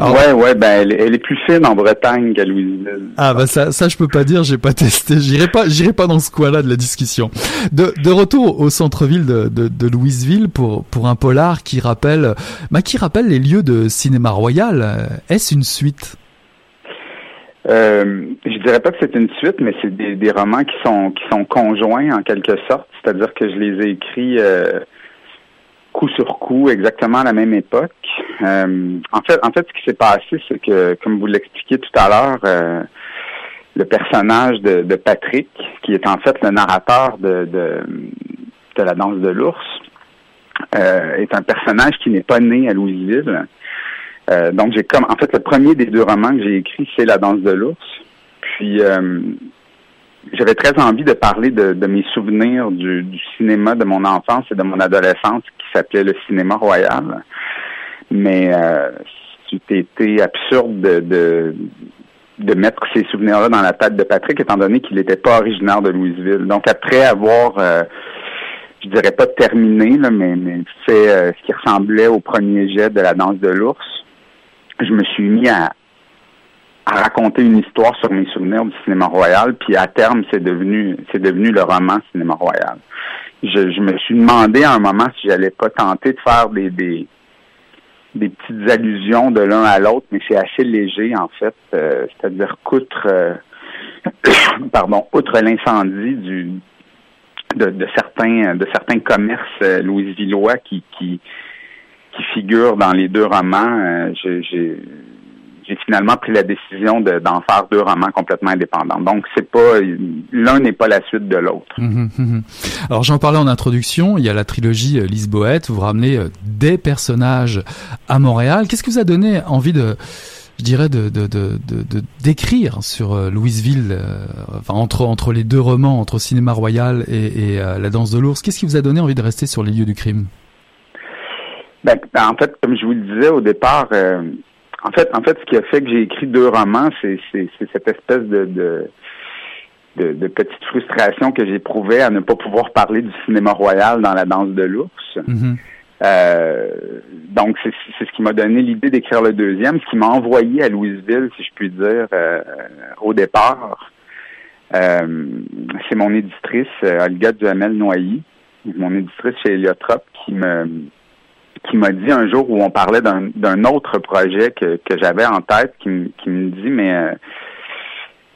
ouais ouais ben elle, est plus fine en Bretagne qu'à Louisville. Ah bah ça ça je peux pas dire, j'ai pas testé, j'irai pas j'irai pas dans ce coin-là de la discussion. De de retour au centre-ville de, de, de Louisville pour pour un polar qui rappelle bah qui rappelle les lieux de cinéma royal. Est-ce une suite? Euh, je dirais pas que c'est une suite, mais c'est des, romans qui sont qui sont conjoints en quelque sorte. C'est-à-dire que je les ai écrits euh, coup sur coup, exactement à la même époque. Euh, en fait, en fait, ce qui s'est passé, c'est que, comme vous l'expliquiez tout à l'heure, euh, le personnage de, Patrick, qui est en fait le narrateur de, de la danse de l'ours, est un personnage qui n'est pas né à Louisville. Donc j'ai comme en fait le premier des deux romans que j'ai écrit, c'est La danse de l'ours. Puis j'avais très envie de parler de, mes souvenirs du, cinéma de mon enfance et de mon adolescence qui s'appelait le cinéma royal. Mais euh, c'était absurde de, de, mettre ces souvenirs-là dans la tête de Patrick, étant donné qu'il n'était pas originaire de Louisville. Donc après avoir, euh, je dirais pas terminé, mais, mais fait euh, ce qui ressemblait au premier jet de la danse de l'ours, je me suis mis à, raconter une histoire sur mes souvenirs du cinéma royal, puis à terme, c'est devenu c'est devenu le roman Cinéma Royal. Je, me suis demandé à un moment si j'allais pas tenter de faire des, des, petites allusions de l'un à l'autre, mais c'est assez léger en fait. Euh, c'est-à-dire qu'outre euh, pardon, outre l'incendie du de, de, certains de certains commerces euh, louisvillois qui, qui qui figurent dans les deux romans, j'ai j'ai finalement pris la décision d'en faire deux romans complètement indépendants. Donc c'est pas l'un n'est pas la suite de l'autre. Hum, hum, Alors j'en parlais en introduction, il y a la trilogie euh, Lisboète, vous ramenez euh, des personnages à Montréal. Qu'est-ce qui vous a donné envie de je dirais de d'écrire sur euh, Louisville, enfin entre entre les deux romans, entre Cinéma Royal et, La Danse de l'ours? Qu'est-ce qui vous a donné envie de rester sur les lieux du crime? Ben, ben en fait, comme je vous le disais au départ, en fait, en fait, ce qui a fait que j'ai écrit deux romans, c'est cette espèce de, de, de, petite frustration que j'éprouvais à ne pas pouvoir parler du cinéma royal dans la danse de l'ours. Mm-hmm. euh, donc, c'est ce qui m'a donné l'idée d'écrire le deuxième, ce qui m'a envoyé à Louisville, si je puis dire, euh, au départ. Euh, c'est mon éditrice, Olga Duhamel-Noilly, mon éditrice chez Heliotrope, qui me qui m'a dit un jour où on parlait d'un autre projet que, que j'avais en tête, qui, qui me dit mais euh,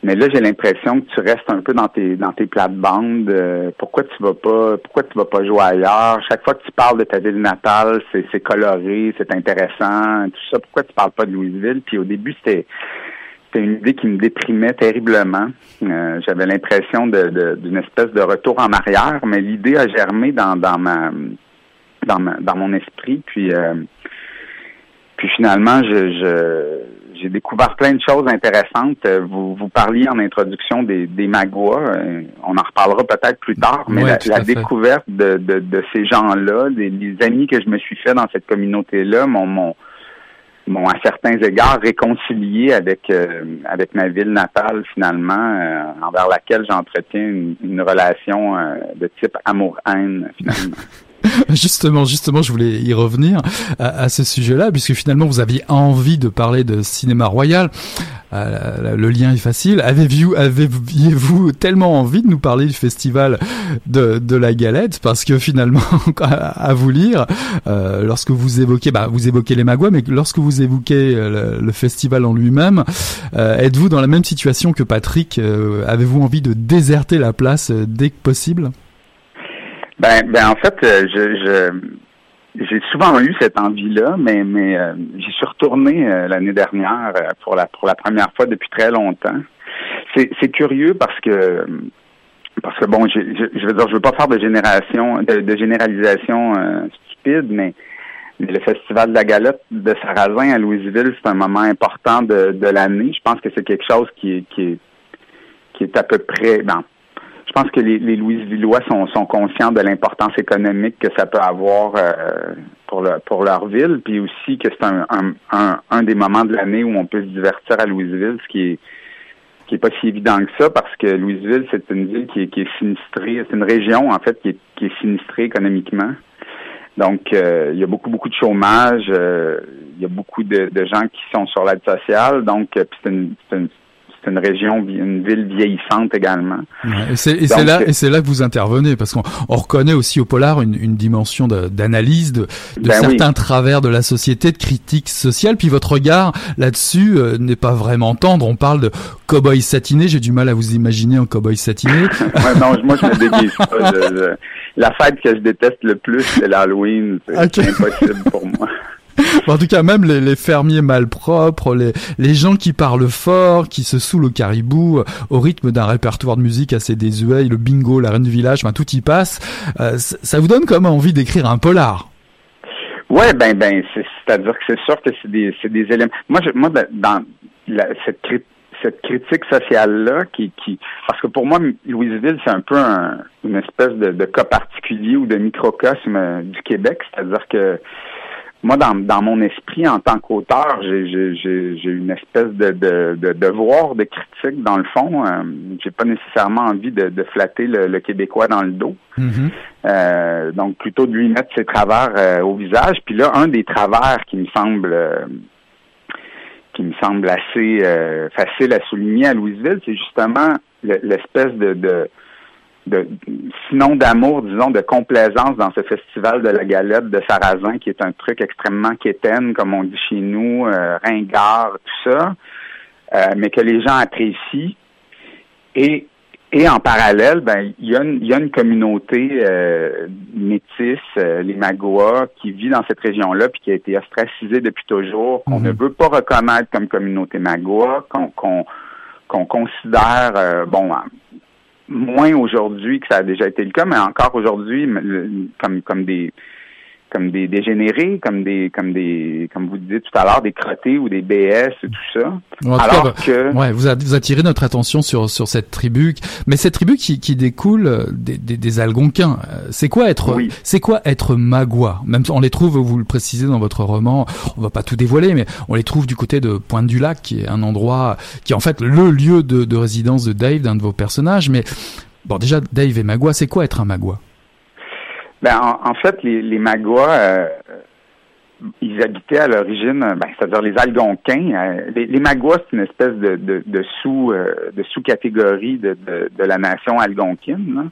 mais là j'ai l'impression que tu restes un peu dans tes dans tes plates-bandes. Euh, pourquoi tu vas pas pourquoi tu vas pas jouer ailleurs? Chaque fois que tu parles de ta ville natale, c'est coloré, c'est intéressant, tout ça. Pourquoi tu parles pas de Louisville? Puis au début c'était c'était une idée qui me déprimait terriblement. Euh, j'avais l'impression de, d'une espèce de retour en arrière, mais l'idée a germé dans, dans ma dans, dans mon esprit. Puis, euh, puis finalement, je, j'ai découvert plein de choses intéressantes. Euh, vous, vous parliez en introduction des, des Magua. Euh, on en reparlera peut-être plus tard, mais la, découverte de, de, de ces gens-là, des, amis que je me suis fait dans cette communauté-là, m'ont, m'ont, à certains égards réconcilié avec avec ma ville natale finalement, envers laquelle j'entretiens une, une relation de type amour-haine finalement. justement, justement, je voulais y revenir à, ce sujet-là, puisque finalement vous aviez envie de parler de cinéma royal. Euh, le lien est facile. Avez-vous tellement envie de nous parler du festival de, la galette? Parce que finalement, à vous lire, euh, lorsque vous évoquez, bah, vous évoquez les Magua, mais lorsque vous évoquez euh, le, festival en lui-même, êtes-vous dans la même situation que Patrick Avez-vous envie de déserter la place dès que possible? Ben, ben en fait, euh, je, je j'ai souvent eu cette envie-là, mais mais euh, j'y suis retourné euh, l'année dernière pour la pour la première fois depuis très longtemps. C'est c'est curieux parce que parce que bon, je, je, veux dire, je veux pas faire de génération de, généralisation stupide, mais le festival de la galette de Sarrazin à Louisville, c'est un moment important de, de l'année. Je pense que c'est quelque chose qui qui qui est à peu près, ben, je pense que les, les Louisvillois sont, conscients de l'importance économique que ça peut avoir euh, pour, le, pour leur ville, puis aussi que c'est un, des moments de l'année où on peut se divertir à Louisville, ce qui est pas si évident que ça parce que Louisville c'est une ville qui est, sinistrée, c'est une région en fait qui est, sinistrée économiquement. Donc euh, il y a beaucoup beaucoup de chômage, euh, il y a beaucoup de, gens qui sont sur l'aide sociale, donc c'est une c'est une région, une ville vieillissante également. et c'est là, et c'est là que vous intervenez parce qu'on reconnaît aussi au polar une, une dimension d'analyse de, de, ben certains travers de la société, de critique sociale. Puis votre regard là-dessus euh, n'est pas vraiment tendre. On parle de cow-boy satiné. J'ai du mal à vous imaginer en cow-boy satiné. ouais, non, moi je me déguise pas. la fête que je déteste le plus, c'est l'Halloween. C'est impossible pour moi en tout cas, même les, les, fermiers malpropres, les, les gens qui parlent fort, qui se saoulent au caribou, euh, au rythme d'un répertoire de musique assez désuet, le bingo, la reine du village, enfin tout y passe. Euh, ça vous donne comme envie d'écrire un polar? Ouais, ben ben, c'est-à-dire que c'est sûr que c'est des, des éléments. Moi, moi, dans la, cette cette critique sociale-là, qui, parce que pour moi, Louisville, c'est un peu une espèce de, de, cas particulier ou de microcosme du Québec, c'est-à-dire que moi, dans, dans mon esprit, en tant qu'auteur, j'ai une espèce de, de, de, devoir de critique dans le fond. Euh, j'ai pas nécessairement envie de, de flatter le, Québécois dans le dos. Mm-hmm. euh, donc, plutôt de lui mettre ses travers euh, au visage. Puis là, un des travers qui me semble qui me semble assez facile à souligner à Louisville, c'est justement l'espèce de, de sinon d'amour, disons, de complaisance dans ce festival de la galette de Sarrazin, qui est un truc extrêmement quétaine, comme on dit chez nous, euh, ringard, tout ça, euh, mais que les gens apprécient. Et, et en parallèle, ben, il y, a une, y a une communauté euh, métisse, euh, les Magua, qui vit dans cette région-là, puis qui a été ostracisée depuis toujours, qu'on mhm. ne veut pas reconnaître comme communauté Magua, qu'on qu'on considère, bon, moins aujourd'hui que ça a déjà été le cas, mais encore aujourd'hui, comme comme des comme des dégénérés, comme des comme des comme vous disiez tout à l'heure, des crottés ou des BS et tout ça. Alors que ouais, vous, attirez notre attention sur sur cette tribu, mais cette tribu qui, qui découle euh, des, des, des Algonquins. Euh, c'est quoi être c'est quoi être magua Même on les trouve, vous le précisez dans votre roman, on va pas tout dévoiler, mais on les trouve du côté de Pointe du Lac, qui est un endroit qui est en fait le lieu de, de résidence de Dave, d'un de vos personnages. Mais bon, déjà Dave et magua, c'est quoi être un magua ben, en, fait, les, les Magua, euh, ils habitaient à l'origine, ben, c'est-à-dire les Algonquins. Euh, les, les Magua, c'est une espèce de, de, sous euh, de sous-catégorie de, de, la nation algonquine,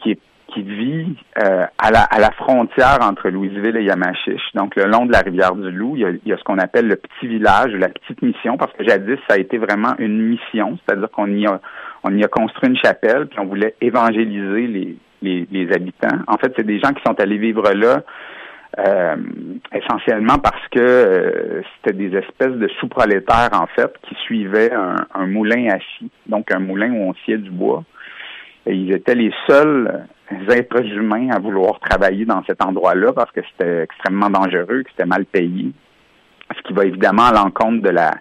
qui est qui vit à, la, à la frontière entre Louisville et Yamachiche, donc le long de la rivière du Loup. Il y a, il y a ce qu'on appelle le petit village, la petite mission, parce que jadis, ça a été vraiment une mission, c'est-à-dire qu'on y a on y a construit une chapelle, puis on voulait évangéliser les, les, habitants. En fait, c'est des gens qui sont allés vivre là euh, essentiellement parce que euh, c'était des espèces de sous-prolétaires, en fait, qui suivaient un, moulin assis, donc un moulin où on sciait du bois. Et ils étaient les seuls êtres humains à vouloir travailler dans cet endroit-là parce que c'était extrêmement dangereux, que c'était mal payé. Ce qui va évidemment à l'encontre de la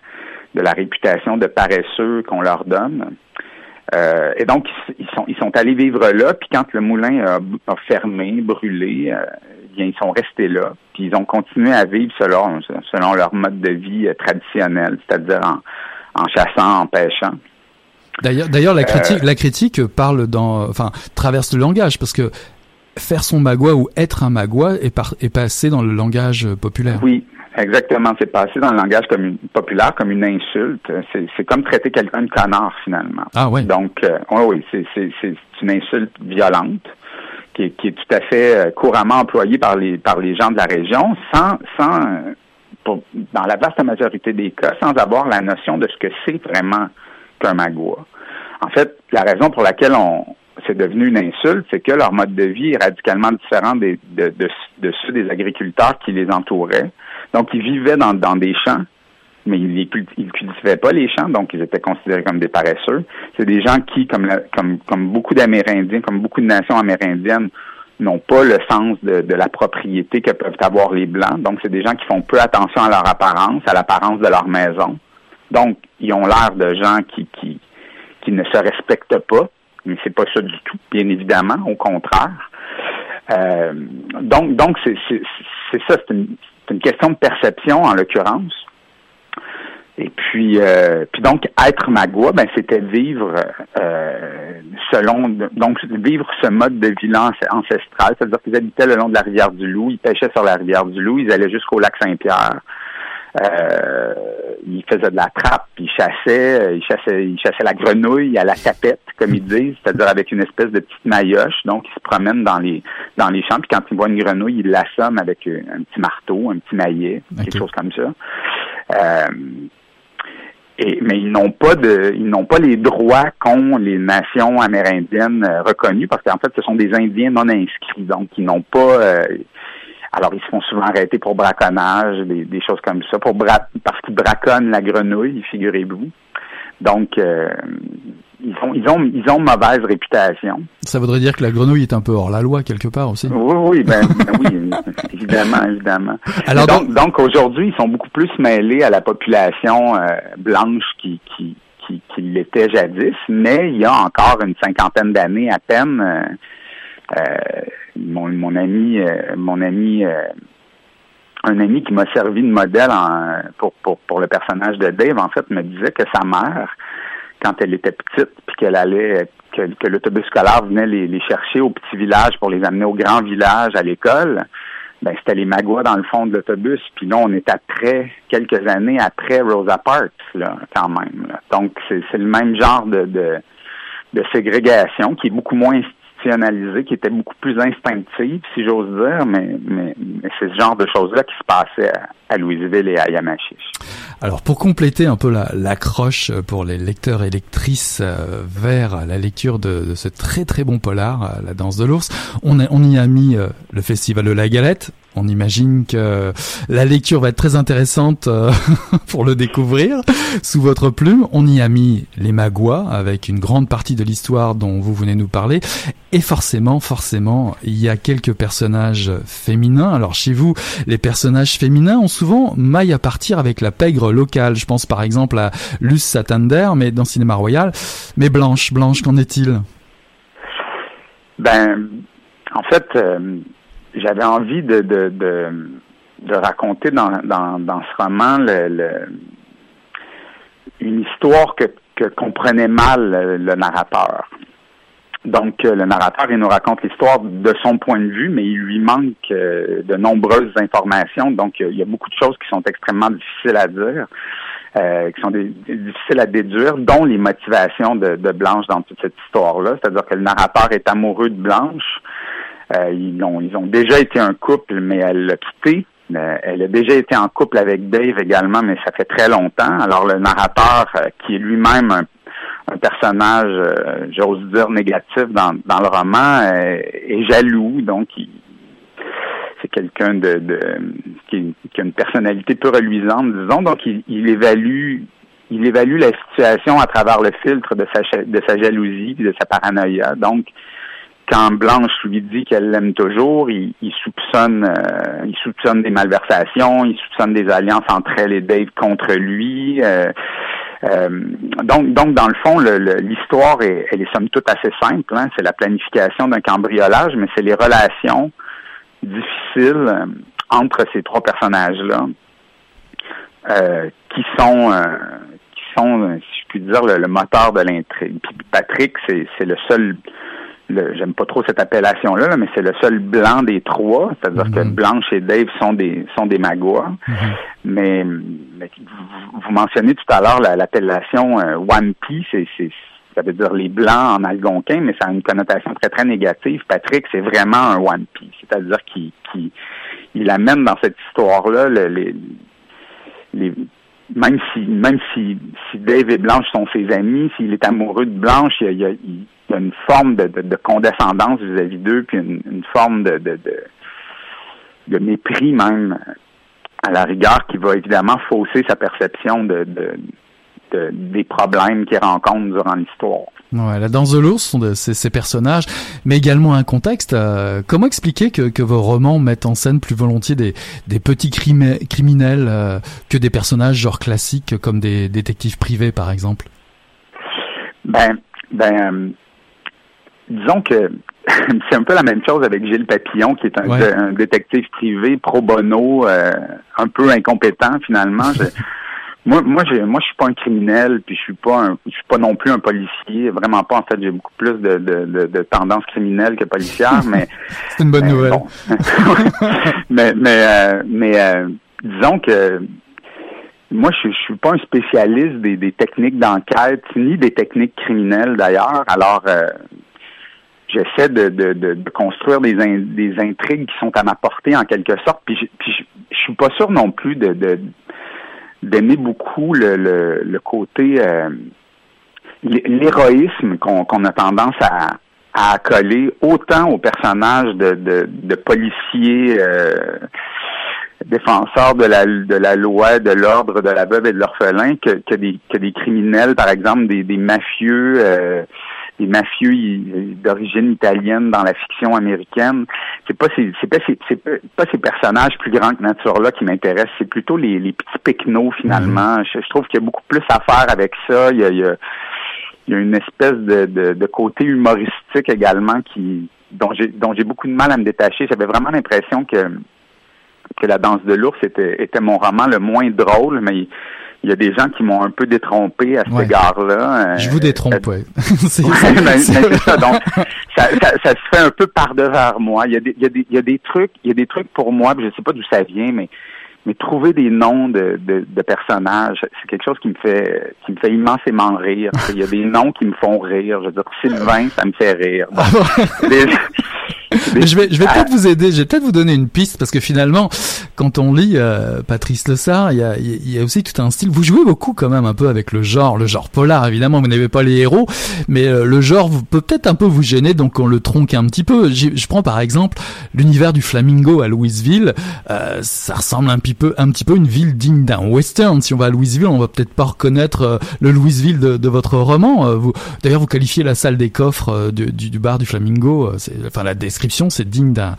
de la réputation de paresseux qu'on leur donne. Euh, et donc, ils sont, ils sont allés vivre là, puis quand le moulin a, fermé, brûlé, euh, bien, ils sont restés là, puis ils ont continué à vivre selon, selon leur mode de vie euh, traditionnel, c'est-à-dire en, en chassant, en pêchant. D'ailleurs, d'ailleurs, la critique, la critique parle dans, enfin, traverse le langage, parce que faire son magua ou être un magua est, par, est passé dans le langage populaire. Oui, Exactement, c'est passé dans le langage comme populaire comme une insulte. C'est comme traiter quelqu'un de connard finalement. Ah oui. Donc, euh, oui, oui, c'est une insulte violente qui est, qui est tout à fait euh, couramment employée par les par les gens de la région, sans sans pour, dans la vaste majorité des cas, sans avoir la notion de ce que c'est vraiment qu'un magua. En fait, la raison pour laquelle on c'est devenu une insulte, c'est que leur mode de vie est radicalement différent des, de, de, de ceux des agriculteurs qui les entouraient. Donc, ils vivaient dans, dans des champs, mais ils ne cultivaient pas les champs, donc ils étaient considérés comme des paresseux. C'est des gens qui, comme, comme, comme beaucoup d'Amérindiens, comme beaucoup de nations amérindiennes, n'ont pas le sens de, de, la propriété que peuvent avoir les Blancs. Donc, c'est des gens qui font peu attention à leur apparence, à l'apparence de leur maison. Donc, ils ont l'air de gens qui, qui, qui ne se respectent pas, mais c'est pas ça du tout, bien évidemment, au contraire. Euh, donc, donc c'est ça, c'est une, c'est une question de perception en l'occurrence. Et puis, euh, puis donc être magua, ben c'était vivre euh, selon donc vivre ce mode de vie ancestral, c'est-à-dire qu'ils habitaient le long de la rivière du Loup, ils pêchaient sur la rivière du Loup, ils allaient jusqu'au lac Saint-Pierre. Euh, ils faisaient de la trappe, ils chassaient, ils chassaient, ils chassaient la grenouille à la tapette, comme ils disent, c'est-à-dire avec une espèce de petite maillotche. Donc, ils se promènent dans les dans les champs, puis quand ils voient une grenouille, ils l'assomment avec un petit marteau, un petit maillet, quelque chose comme ça. Euh, et, mais ils n'ont pas de, ils n'ont pas les droits qu'ont les nations amérindiennes euh, reconnues parce qu'en fait, ce sont des Indiens non inscrits, donc ils n'ont pas, euh, alors, ils se font souvent arrêter pour braconnage, des, choses comme ça, pour parce qu'ils braconnent la grenouille, figurez-vous. Donc, euh, ils, ont, ils ont ils ont mauvaise réputation. Ça voudrait dire que la grenouille est un peu hors la loi quelque part aussi. Oui, oui, ben, ben oui, évidemment, évidemment. Alors donc, donc aujourd'hui, ils sont beaucoup plus mêlés à la population euh, blanche qui qui qui, qui l'était jadis, mais il y a encore une cinquantaine d'années à peine. Euh, euh mon, mon ami, mon ami un ami qui m'a servi de modèle pour, pour, pour le personnage de Dave, en fait, me disait que sa mère, quand elle était petite, puis qu'elle allait, que, l'autobus scolaire venait les, les, chercher au petit village pour les amener au grand village à l'école, ben c'était les magouas dans le fond de l'autobus. Puis là, on est après, quelques années après Rosa Parks, là, quand même. Donc, c'est le même genre de, de, de ségrégation qui est beaucoup moins qui était beaucoup plus instinctive, si j'ose dire, mais, mais, c'est ce genre de choses-là qui se passait à, Louisville et à Yamachiche. Alors, pour compléter un peu l'accroche pour les lecteurs et lectrices euh, vers la lecture de, ce très très bon polar, euh, La danse de l'ours, on, on y a mis euh, le festival de la galette, on imagine que la lecture va être très intéressante euh, pour le découvrir sous votre plume. On y a mis les Magua avec une grande partie de l'histoire dont vous venez nous parler. Et forcément, forcément, il y a quelques personnages féminins. Alors chez vous, les personnages féminins ont souvent maille à partir avec la pègre locale. Je pense par exemple à Luce Satander, mais dans Cinéma Royal. Mais Blanche, Blanche, qu'en est-il? Ben, en fait, euh, j'avais envie de, de, de, raconter dans, dans, dans ce roman le, une histoire que, que comprenait mal le, narrateur. Donc, euh, le narrateur, il nous raconte l'histoire de son point de vue, mais il lui manque euh, de nombreuses informations. Donc, il y a beaucoup de choses qui sont extrêmement difficiles à dire, euh, qui sont difficiles à déduire, dont les motivations de, de Blanche dans toute cette histoire-là. C'est-à-dire que le narrateur est amoureux de Blanche, euh, ils, ont, ils ont déjà été un couple, mais elle l'a quitté. Euh, elle a déjà été en couple avec Dave également, mais ça fait très longtemps. Alors le narrateur, euh, qui est lui-même un, personnage, j'ose dire, négatif dans, dans le roman, est jaloux, donc c'est quelqu'un de, qui, a une personnalité peu reluisante, disons. Donc il, il, évalue il évalue la situation à travers le filtre de sa de sa jalousie et de sa paranoïa. Donc quand Blanche lui dit qu'elle l'aime toujours, il, soupçonne euh, il soupçonne des malversations, il soupçonne des alliances entre elle et Dave contre lui. Euh, euh, donc, donc, dans le fond, l'histoire elle est somme toute assez simple. Hein. C'est la planification d'un cambriolage, mais c'est les relations difficiles entre ces trois personnages-là qui sont qui sont, si je puis dire, le, le moteur de l'intrigue. Patrick, c'est le seul j'aime pas trop cette appellation-là, mais c'est le seul blanc des trois, c'est-à-dire que mhm. Blanche et Dave sont des sont des magouas. Mhm. mais, vous mentionnez tout à l'heure l'appellation euh, One Piece, c'est ça veut dire les blancs en algonquin, mais ça a une connotation très très négative. Patrick, c'est vraiment un One Piece, c'est-à-dire qu'il qui il amène dans cette histoire-là les, les même si même si, si Dave et Blanche sont ses amis, s'il est amoureux de Blanche, il, y a, il, y a une forme de, de, condescendance vis-à-vis d'eux, puis une, forme de, de, de, mépris même à la rigueur qui va évidemment fausser sa perception de, de, des problèmes qu'il rencontre durant l'histoire. Ouais, la danse de l'ours sont de ces, personnages, mais également un contexte. Euh, comment expliquer que, que, vos romans mettent en scène plus volontiers des, des petits criminels euh, que des personnages genre classiques comme des détectives privés, par exemple? Ben, ben, disons que c'est un peu la même chose avec Gilles Papillon, qui est un, détective privé pro bono, euh, un peu incompétent finalement. moi, moi, je, moi, je suis pas un criminel, puis je suis pas, un, je suis pas non plus un policier. Vraiment pas. En fait, j'ai beaucoup plus de, de, de, tendances criminelles que policières, mais c'est une bonne nouvelle. mais mais euh, mais euh, disons que moi, je, je suis pas un spécialiste des, des techniques d'enquête, ni des techniques criminelles d'ailleurs. Alors, euh, j'essaie de, de, de, construire des, des intrigues qui sont à ma portée en quelque sorte. Puis, je, puis je, suis pas sûr non plus de, de d'aimer beaucoup le, le, le côté euh, l'héroïsme qu'on qu'on a tendance à, à accoler autant aux personnages de, de, de policiers. Euh, défenseurs de la de la loi, de l'ordre, de la veuve et de l'orphelin que, que des que des criminels, par exemple, des, des mafieux, euh, des mafieux d'origine italienne dans la fiction américaine. C'est pas ces c'est pas ces, c'est pas ces personnages plus grands que nature là qui m'intéressent. C'est plutôt les, les petits pecnos finalement. Mm-hmm. Je, trouve qu'il y a beaucoup plus à faire avec ça. Il y a, il y a, il y a une espèce de, de, de côté humoristique également qui dont j'ai dont j'ai beaucoup de mal à me détacher. J'avais vraiment l'impression que que La danse de l'ours était, était mon roman le moins drôle, mais il y a des gens qui m'ont un peu détrompé à cet égard-là. Euh, Je vous détrompe, oui. c'est ben, ça. Donc, ça, ça, se fait un peu par devers moi. Il y, a des, il, y a des, il y a des trucs, il y a des trucs pour moi, je sais pas d'où ça vient, mais mais trouver des noms de, de, de personnages, c'est quelque chose qui me fait qui me fait immensément rire. Il y a des noms qui me font rire. Je veux dire, Sylvain, ça me fait rire. Bon. je vais, je vais peut-être vous aider, je vais peut-être vous donner une piste parce que finalement, quand on lit euh, Patrice Lessard, il y a, y a aussi tout un style. Vous jouez beaucoup quand même un peu avec le genre, le genre polar. Évidemment, vous n'avez pas les héros, mais euh, le genre vous, peut peut-être un peu vous gêner, donc on le tronque un petit peu. Je prends par exemple l'univers du Flamingo à Louisville. Euh, ça ressemble un petit peu, un petit peu une ville digne d'un western. Si on va à Louisville, on va peut-être pas reconnaître euh, le Louisville de, de votre roman. vous, d'ailleurs, vous qualifiez la salle des coffres du, du, bar du Flamingo. C'est, enfin la description, c'est digne d'un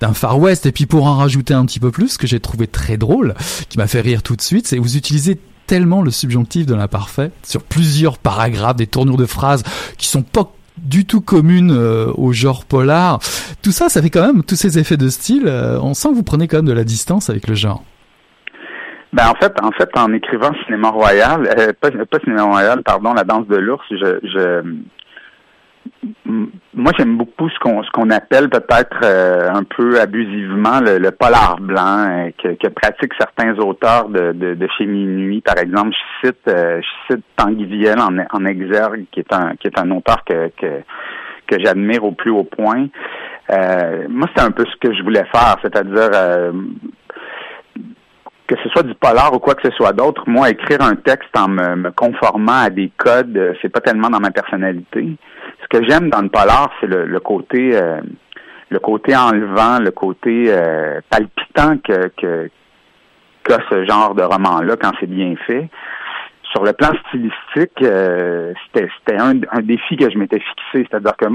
d'un Far West. Et puis pour en rajouter un petit peu plus, ce que j'ai trouvé très drôle, qui m'a fait rire tout de suite, c'est vous utilisez tellement le subjonctif de l'imparfait sur plusieurs paragraphes, des tournures de phrases qui sont pas du tout communes euh, au genre polar. Tout ça, ça fait quand même tous ces effets de style. Euh, on sent que vous prenez quand même de la distance avec le genre. Ben en fait, en fait, en écrivant Cinéma Royal, euh, pas, Cinéma Royal, pardon, La Danse de l'ours, je moi, j'aime beaucoup ce qu'on appelle peut-être euh, un peu abusivement le, polar blanc euh, que, que, pratiquent certains auteurs de, chez Minuit. Par exemple, je cite euh, je cite Tanguy Viel en, exergue, qui est un qui est un auteur que j'admire au plus haut point. moi, c'est un peu ce que je voulais faire, c'est-à-dire que ce soit du polar ou quoi que ce soit d'autre, moi, écrire un texte en me, me conformant à des codes, c'est pas tellement dans ma personnalité que j'aime dans le polar, c'est le, côté euh, le côté enlevant, le côté euh, palpitant que, que ce genre de roman-là quand c'est bien fait. Sur le plan stylistique, euh, c'était un, un, défi que je m'étais fixé, c'est-à-dire que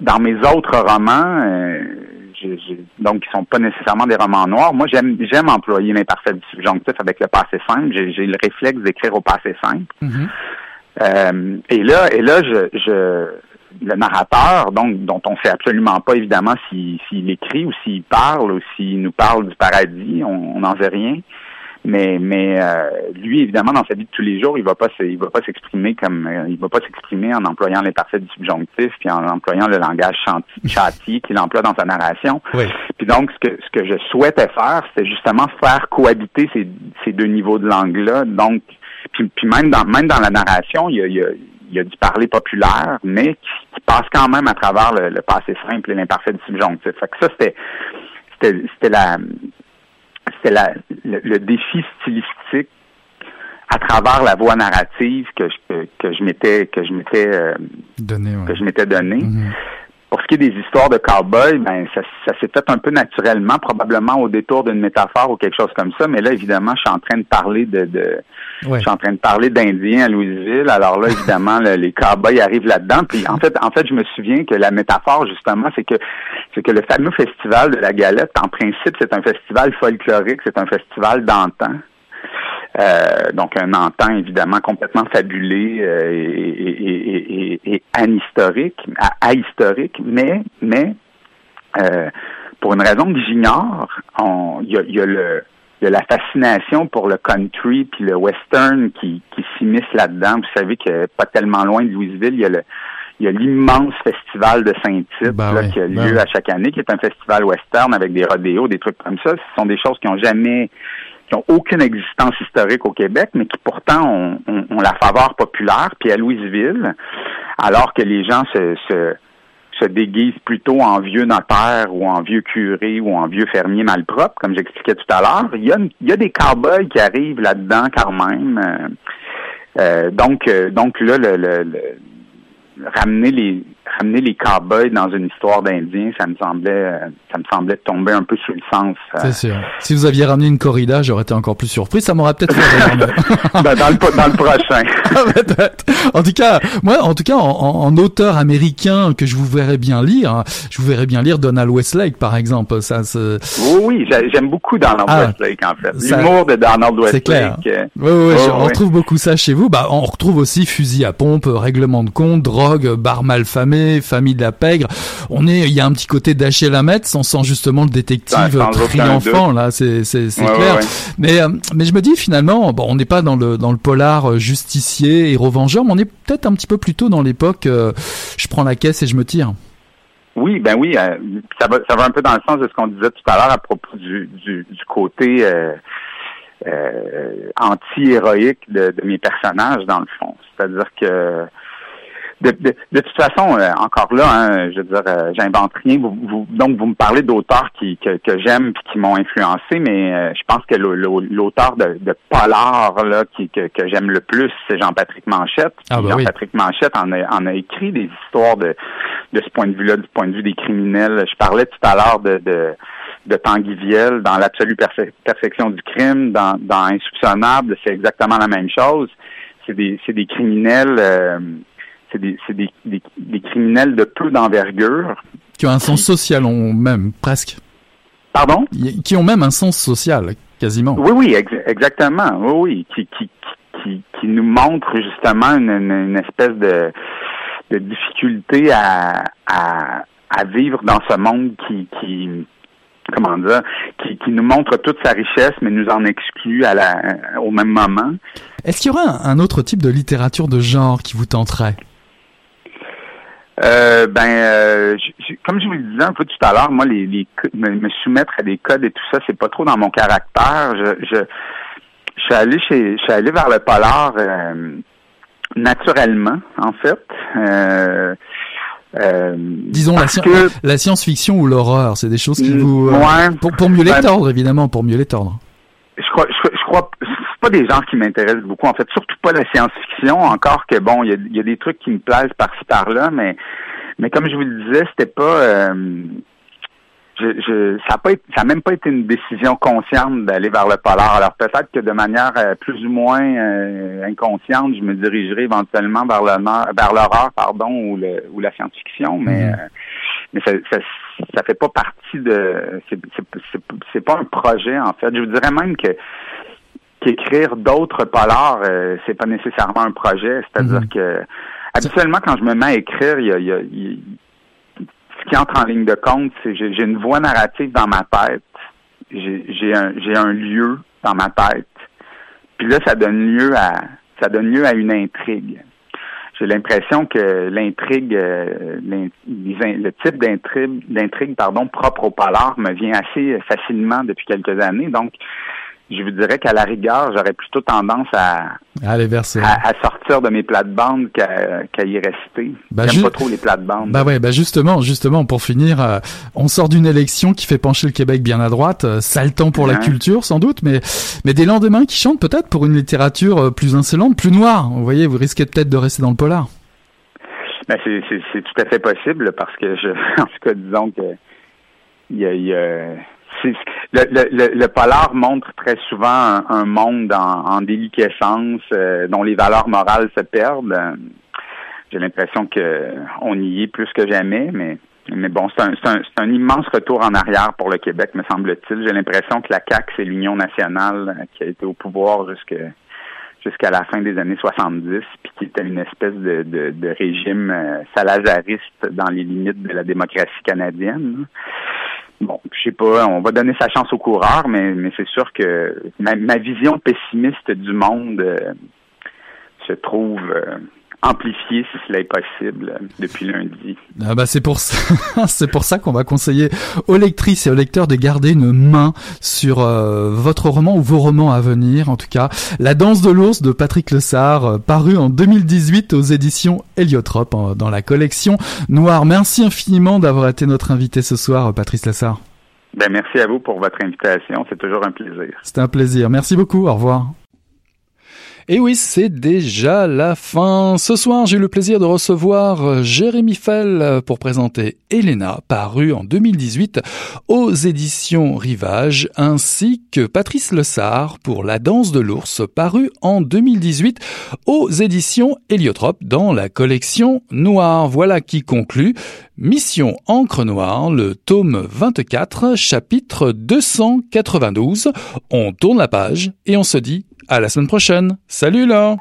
dans mes autres romans, euh, donc qui sont pas nécessairement des romans noirs, moi j'aime j'aime employer l'imparfait subjonctif avec le passé simple. J'ai le réflexe d'écrire au passé simple. Mm-hmm. Euh, et là, et là, je, je le narrateur, donc dont on sait absolument pas évidemment s'il écrit ou s'il parle ou s'il nous parle du paradis, on n'en sait rien. Mais mais euh, lui évidemment dans sa vie de tous les jours, il va pas il va pas s'exprimer comme euh, il va pas s'exprimer en employant les parfaits du subjonctif puis en employant le langage châti qu'il emploie dans sa narration. Oui. Puis donc ce que ce que je souhaitais faire, c'était justement faire cohabiter ces ces deux niveaux de langue là. Donc puis, même dans même dans la narration, il y a, il y a, il y a du parler populaire, mais qui, passe quand même à travers le, passé simple et l'imparfait du subjonctif. Fait que ça, c'était c'était la c'était la le, défi stylistique à travers la voix narrative que je que, je m'étais que je m'étais euh, donné que je m'étais donné. Mm-hmm. Pour ce qui est des histoires de cowboys, ben ça, ça s'est fait un peu naturellement, probablement au détour d'une métaphore ou quelque chose comme ça. Mais là, évidemment, je suis en train de parler de, de je suis en train de parler d'Indiens à Louisville. Alors là, évidemment, les cowboys arrivent là-dedans. Puis en fait, en fait, je me souviens que la métaphore, justement, c'est que c'est que le fameux festival de la Galette, en principe, c'est un festival folklorique, c'est un festival d'antan. Euh, donc un antan évidemment complètement fabulé euh, et, et, et, ahistorique, ahistorique, mais mais euh, pour une raison que j'ignore, il y a, y a, le y a la fascination pour le country puis le western qui, qui s'immisce là-dedans. Vous savez que pas tellement loin de Louisville, il y a le il y a l'immense festival de Saint-Tite ben qui a ben lieu à chaque année, qui est un festival western avec des rodéos, des trucs comme ça. Ce sont des choses qui ont jamais qui ont aucune existence historique au Québec, mais qui pourtant ont, la faveur populaire. Puis à Louisville, alors que les gens se, se, se déguisent plutôt en vieux notaire ou en vieux curé ou en vieux fermier malpropre, comme j'expliquais tout à l'heure, il y a, il y a des cowboys qui arrivent là-dedans quand même. Euh, euh, donc, euh, donc là, le, le, ramener les ramener les cowboys dans une histoire d'Indien, ça me semblait, ça me semblait tomber un peu sous le sens. C'est sûr. Si vous aviez ramené une corrida, j'aurais été encore plus surpris. Ça m'aurait peut-être fait ben, dans le dans le prochain. Ah, en tout cas, moi, en tout cas, en, auteur américain que je vous verrais bien lire, je vous verrais bien lire Donald Westlake, par exemple. Ça, oui, oui, j'aime beaucoup Donald ah, Westlake en fait. L'humour de Donald Westlake. C'est clair. Oui, oui, on retrouve beaucoup ça chez vous. Bah, on retrouve aussi fusil à pompe, règlement de compte, drogue, bar malfamé, famille de la pègre. On est, il y a un petit côté d'Achille Lametz, on sent justement le détective triomphant là, c'est c'est clair. Mais euh, mais je me dis finalement, bon, on n'est pas dans le dans le polar euh, justicier héros vengeur, mais on est peut-être un petit peu plus tôt dans l'époque. Euh, je prends la caisse et je me tire. Oui, ben oui, ça va ça va un peu dans le sens de ce qu'on disait tout à l'heure à propos du du, du côté anti-héroïque de, de mes personnages dans le fond. C'est-à-dire que de, de, toute façon, euh, encore là, hein, je veux dire, euh, j'invente rien. Vous, donc, vous me parlez d'auteurs qui que, que j'aime et qui m'ont influencé, mais euh, je pense que l'auteur de, de Polar là, qui, que, que j'aime le plus, c'est Jean-Patrick Manchette. Ah, bah Jean-Patrick Manchette en a, en a écrit des histoires de, de ce point de vue-là, du point de vue des criminels. Je parlais tout à l'heure de, de de Tanguy Viel dans l'absolue perfection du crime, dans, dans Insoupçonnable, c'est exactement la même chose. C'est des, c'est des criminels c'est des, des, des, des, criminels de peu d'envergure. Qui ont un sens social, on, même, presque. Pardon? Qui ont même un sens social, quasiment. Oui, oui, exactement. Oui, oui. Qui, qui, qui, qui nous montrent justement une, une, espèce de, de difficulté à, à, à vivre dans ce monde qui, qui comment dire, qui, qui, nous montre toute sa richesse, mais nous en exclut à la, au même moment. Est-ce qu'il y aurait un autre type de littérature de genre qui vous tenterait? Euh, ben, euh, comme je vous le disais un peu tout à l'heure, moi, les, les me, soumettre à des codes et tout ça, c'est pas trop dans mon caractère. Je, je, je suis allé chez, je suis allé vers le polar euh, naturellement, en fait. Euh, euh, Disons la, la science-fiction ou l'horreur, c'est des choses qui vous pour, pour mieux les ben, tordre évidemment, pour mieux les tordre. Je crois, je, je crois, pas des genres qui m'intéressent beaucoup. En fait, surtout pas la science-fiction. Encore que bon, il y a, des trucs qui me plaisent par-ci par-là, mais mais comme je vous le disais, c'était pas. Euh, je, ça a pas ça a même pas été une décision consciente d'aller vers le polar. Alors peut-être que de manière euh, plus ou moins euh, inconsciente, je me dirigerai éventuellement vers le vers l'horreur, pardon, ou le ou la science-fiction, mais mm-hmm. mais ça, ça, ça fait pas partie de c'est c'est pas un projet en fait. Je vous dirais même que qu'écrire d'autres polars, euh, c'est pas nécessairement un projet. C'est-à-dire mhm. que habituellement, quand je me mets à écrire, il y a, ce qui entre en ligne de compte, c'est j'ai, j'ai une voix narrative dans ma tête. J'ai, j'ai un j'ai un lieu dans ma tête. Puis là, ça donne lieu à ça donne lieu à une intrigue. J'ai l'impression que l'intrigue, euh, le type d'intrigue, d'intrigue pardon, propre au polar me vient assez facilement depuis quelques années. Donc, je vous dirais qu'à la rigueur, j'aurais plutôt tendance à, aller vers À, sortir de mes plates-bandes qu'à y rester. Bah, J'aime pas trop les plates-bandes. Bah ouais, bah justement, justement, pour finir, euh, on sort d'une élection qui fait pencher le Québec bien à droite, euh, sale temps pour la culture sans doute, mais mais des lendemains qui chantent peut-être pour une littérature euh, plus insolente, plus noire. Vous voyez, vous risquez peut-être de rester dans le polar. Ben c'est tout à fait possible parce que je, en tout cas, disons que il y a, y a le, le, le, polar montre très souvent un, monde en, en déliquescence euh, dont les valeurs morales se perdent. J'ai l'impression que on y est plus que jamais, mais mais bon, c'est un, un, un, immense retour en arrière pour le Québec, me semble-t-il. J'ai l'impression que la CAQ, c'est l'Union nationale qui a été au pouvoir jusque jusqu'à la fin des années 70, puis qui était une espèce de, de, de régime euh, salazariste dans les limites de la démocratie canadienne. Bon, je sais pas, on va donner sa chance au coureur, mais, mais c'est sûr que ma, vision pessimiste du monde euh, se trouve euh, amplifiée, si cela est possible, depuis lundi. Ah bah c'est pour ça, c'est pour ça qu'on va conseiller aux lectrices et aux lecteurs de garder une main sur euh, votre roman ou vos romans à venir. En tout cas, La danse de l'ours de Patrick Lessard, paru en 2018 aux éditions Héliotrope dans la collection Noire. Merci infiniment d'avoir été notre invité ce soir, Patrice Lessard. Ben, merci à vous pour votre invitation. C'est toujours un plaisir. C'est un plaisir. Merci beaucoup. Au revoir. Et oui, c'est déjà la fin. Ce soir, j'ai eu le plaisir de recevoir Jérémy Fell pour présenter Elena, parue en 2018 aux éditions Rivage, ainsi que Patrice Lessard pour La danse de l'ours, parue en 2018 aux éditions Héliotrope dans la collection Noire. Voilà qui conclut Mission Encre Noire, le tome 24, chapitre 292. On tourne la page et on se dit à la semaine prochaine. Salut là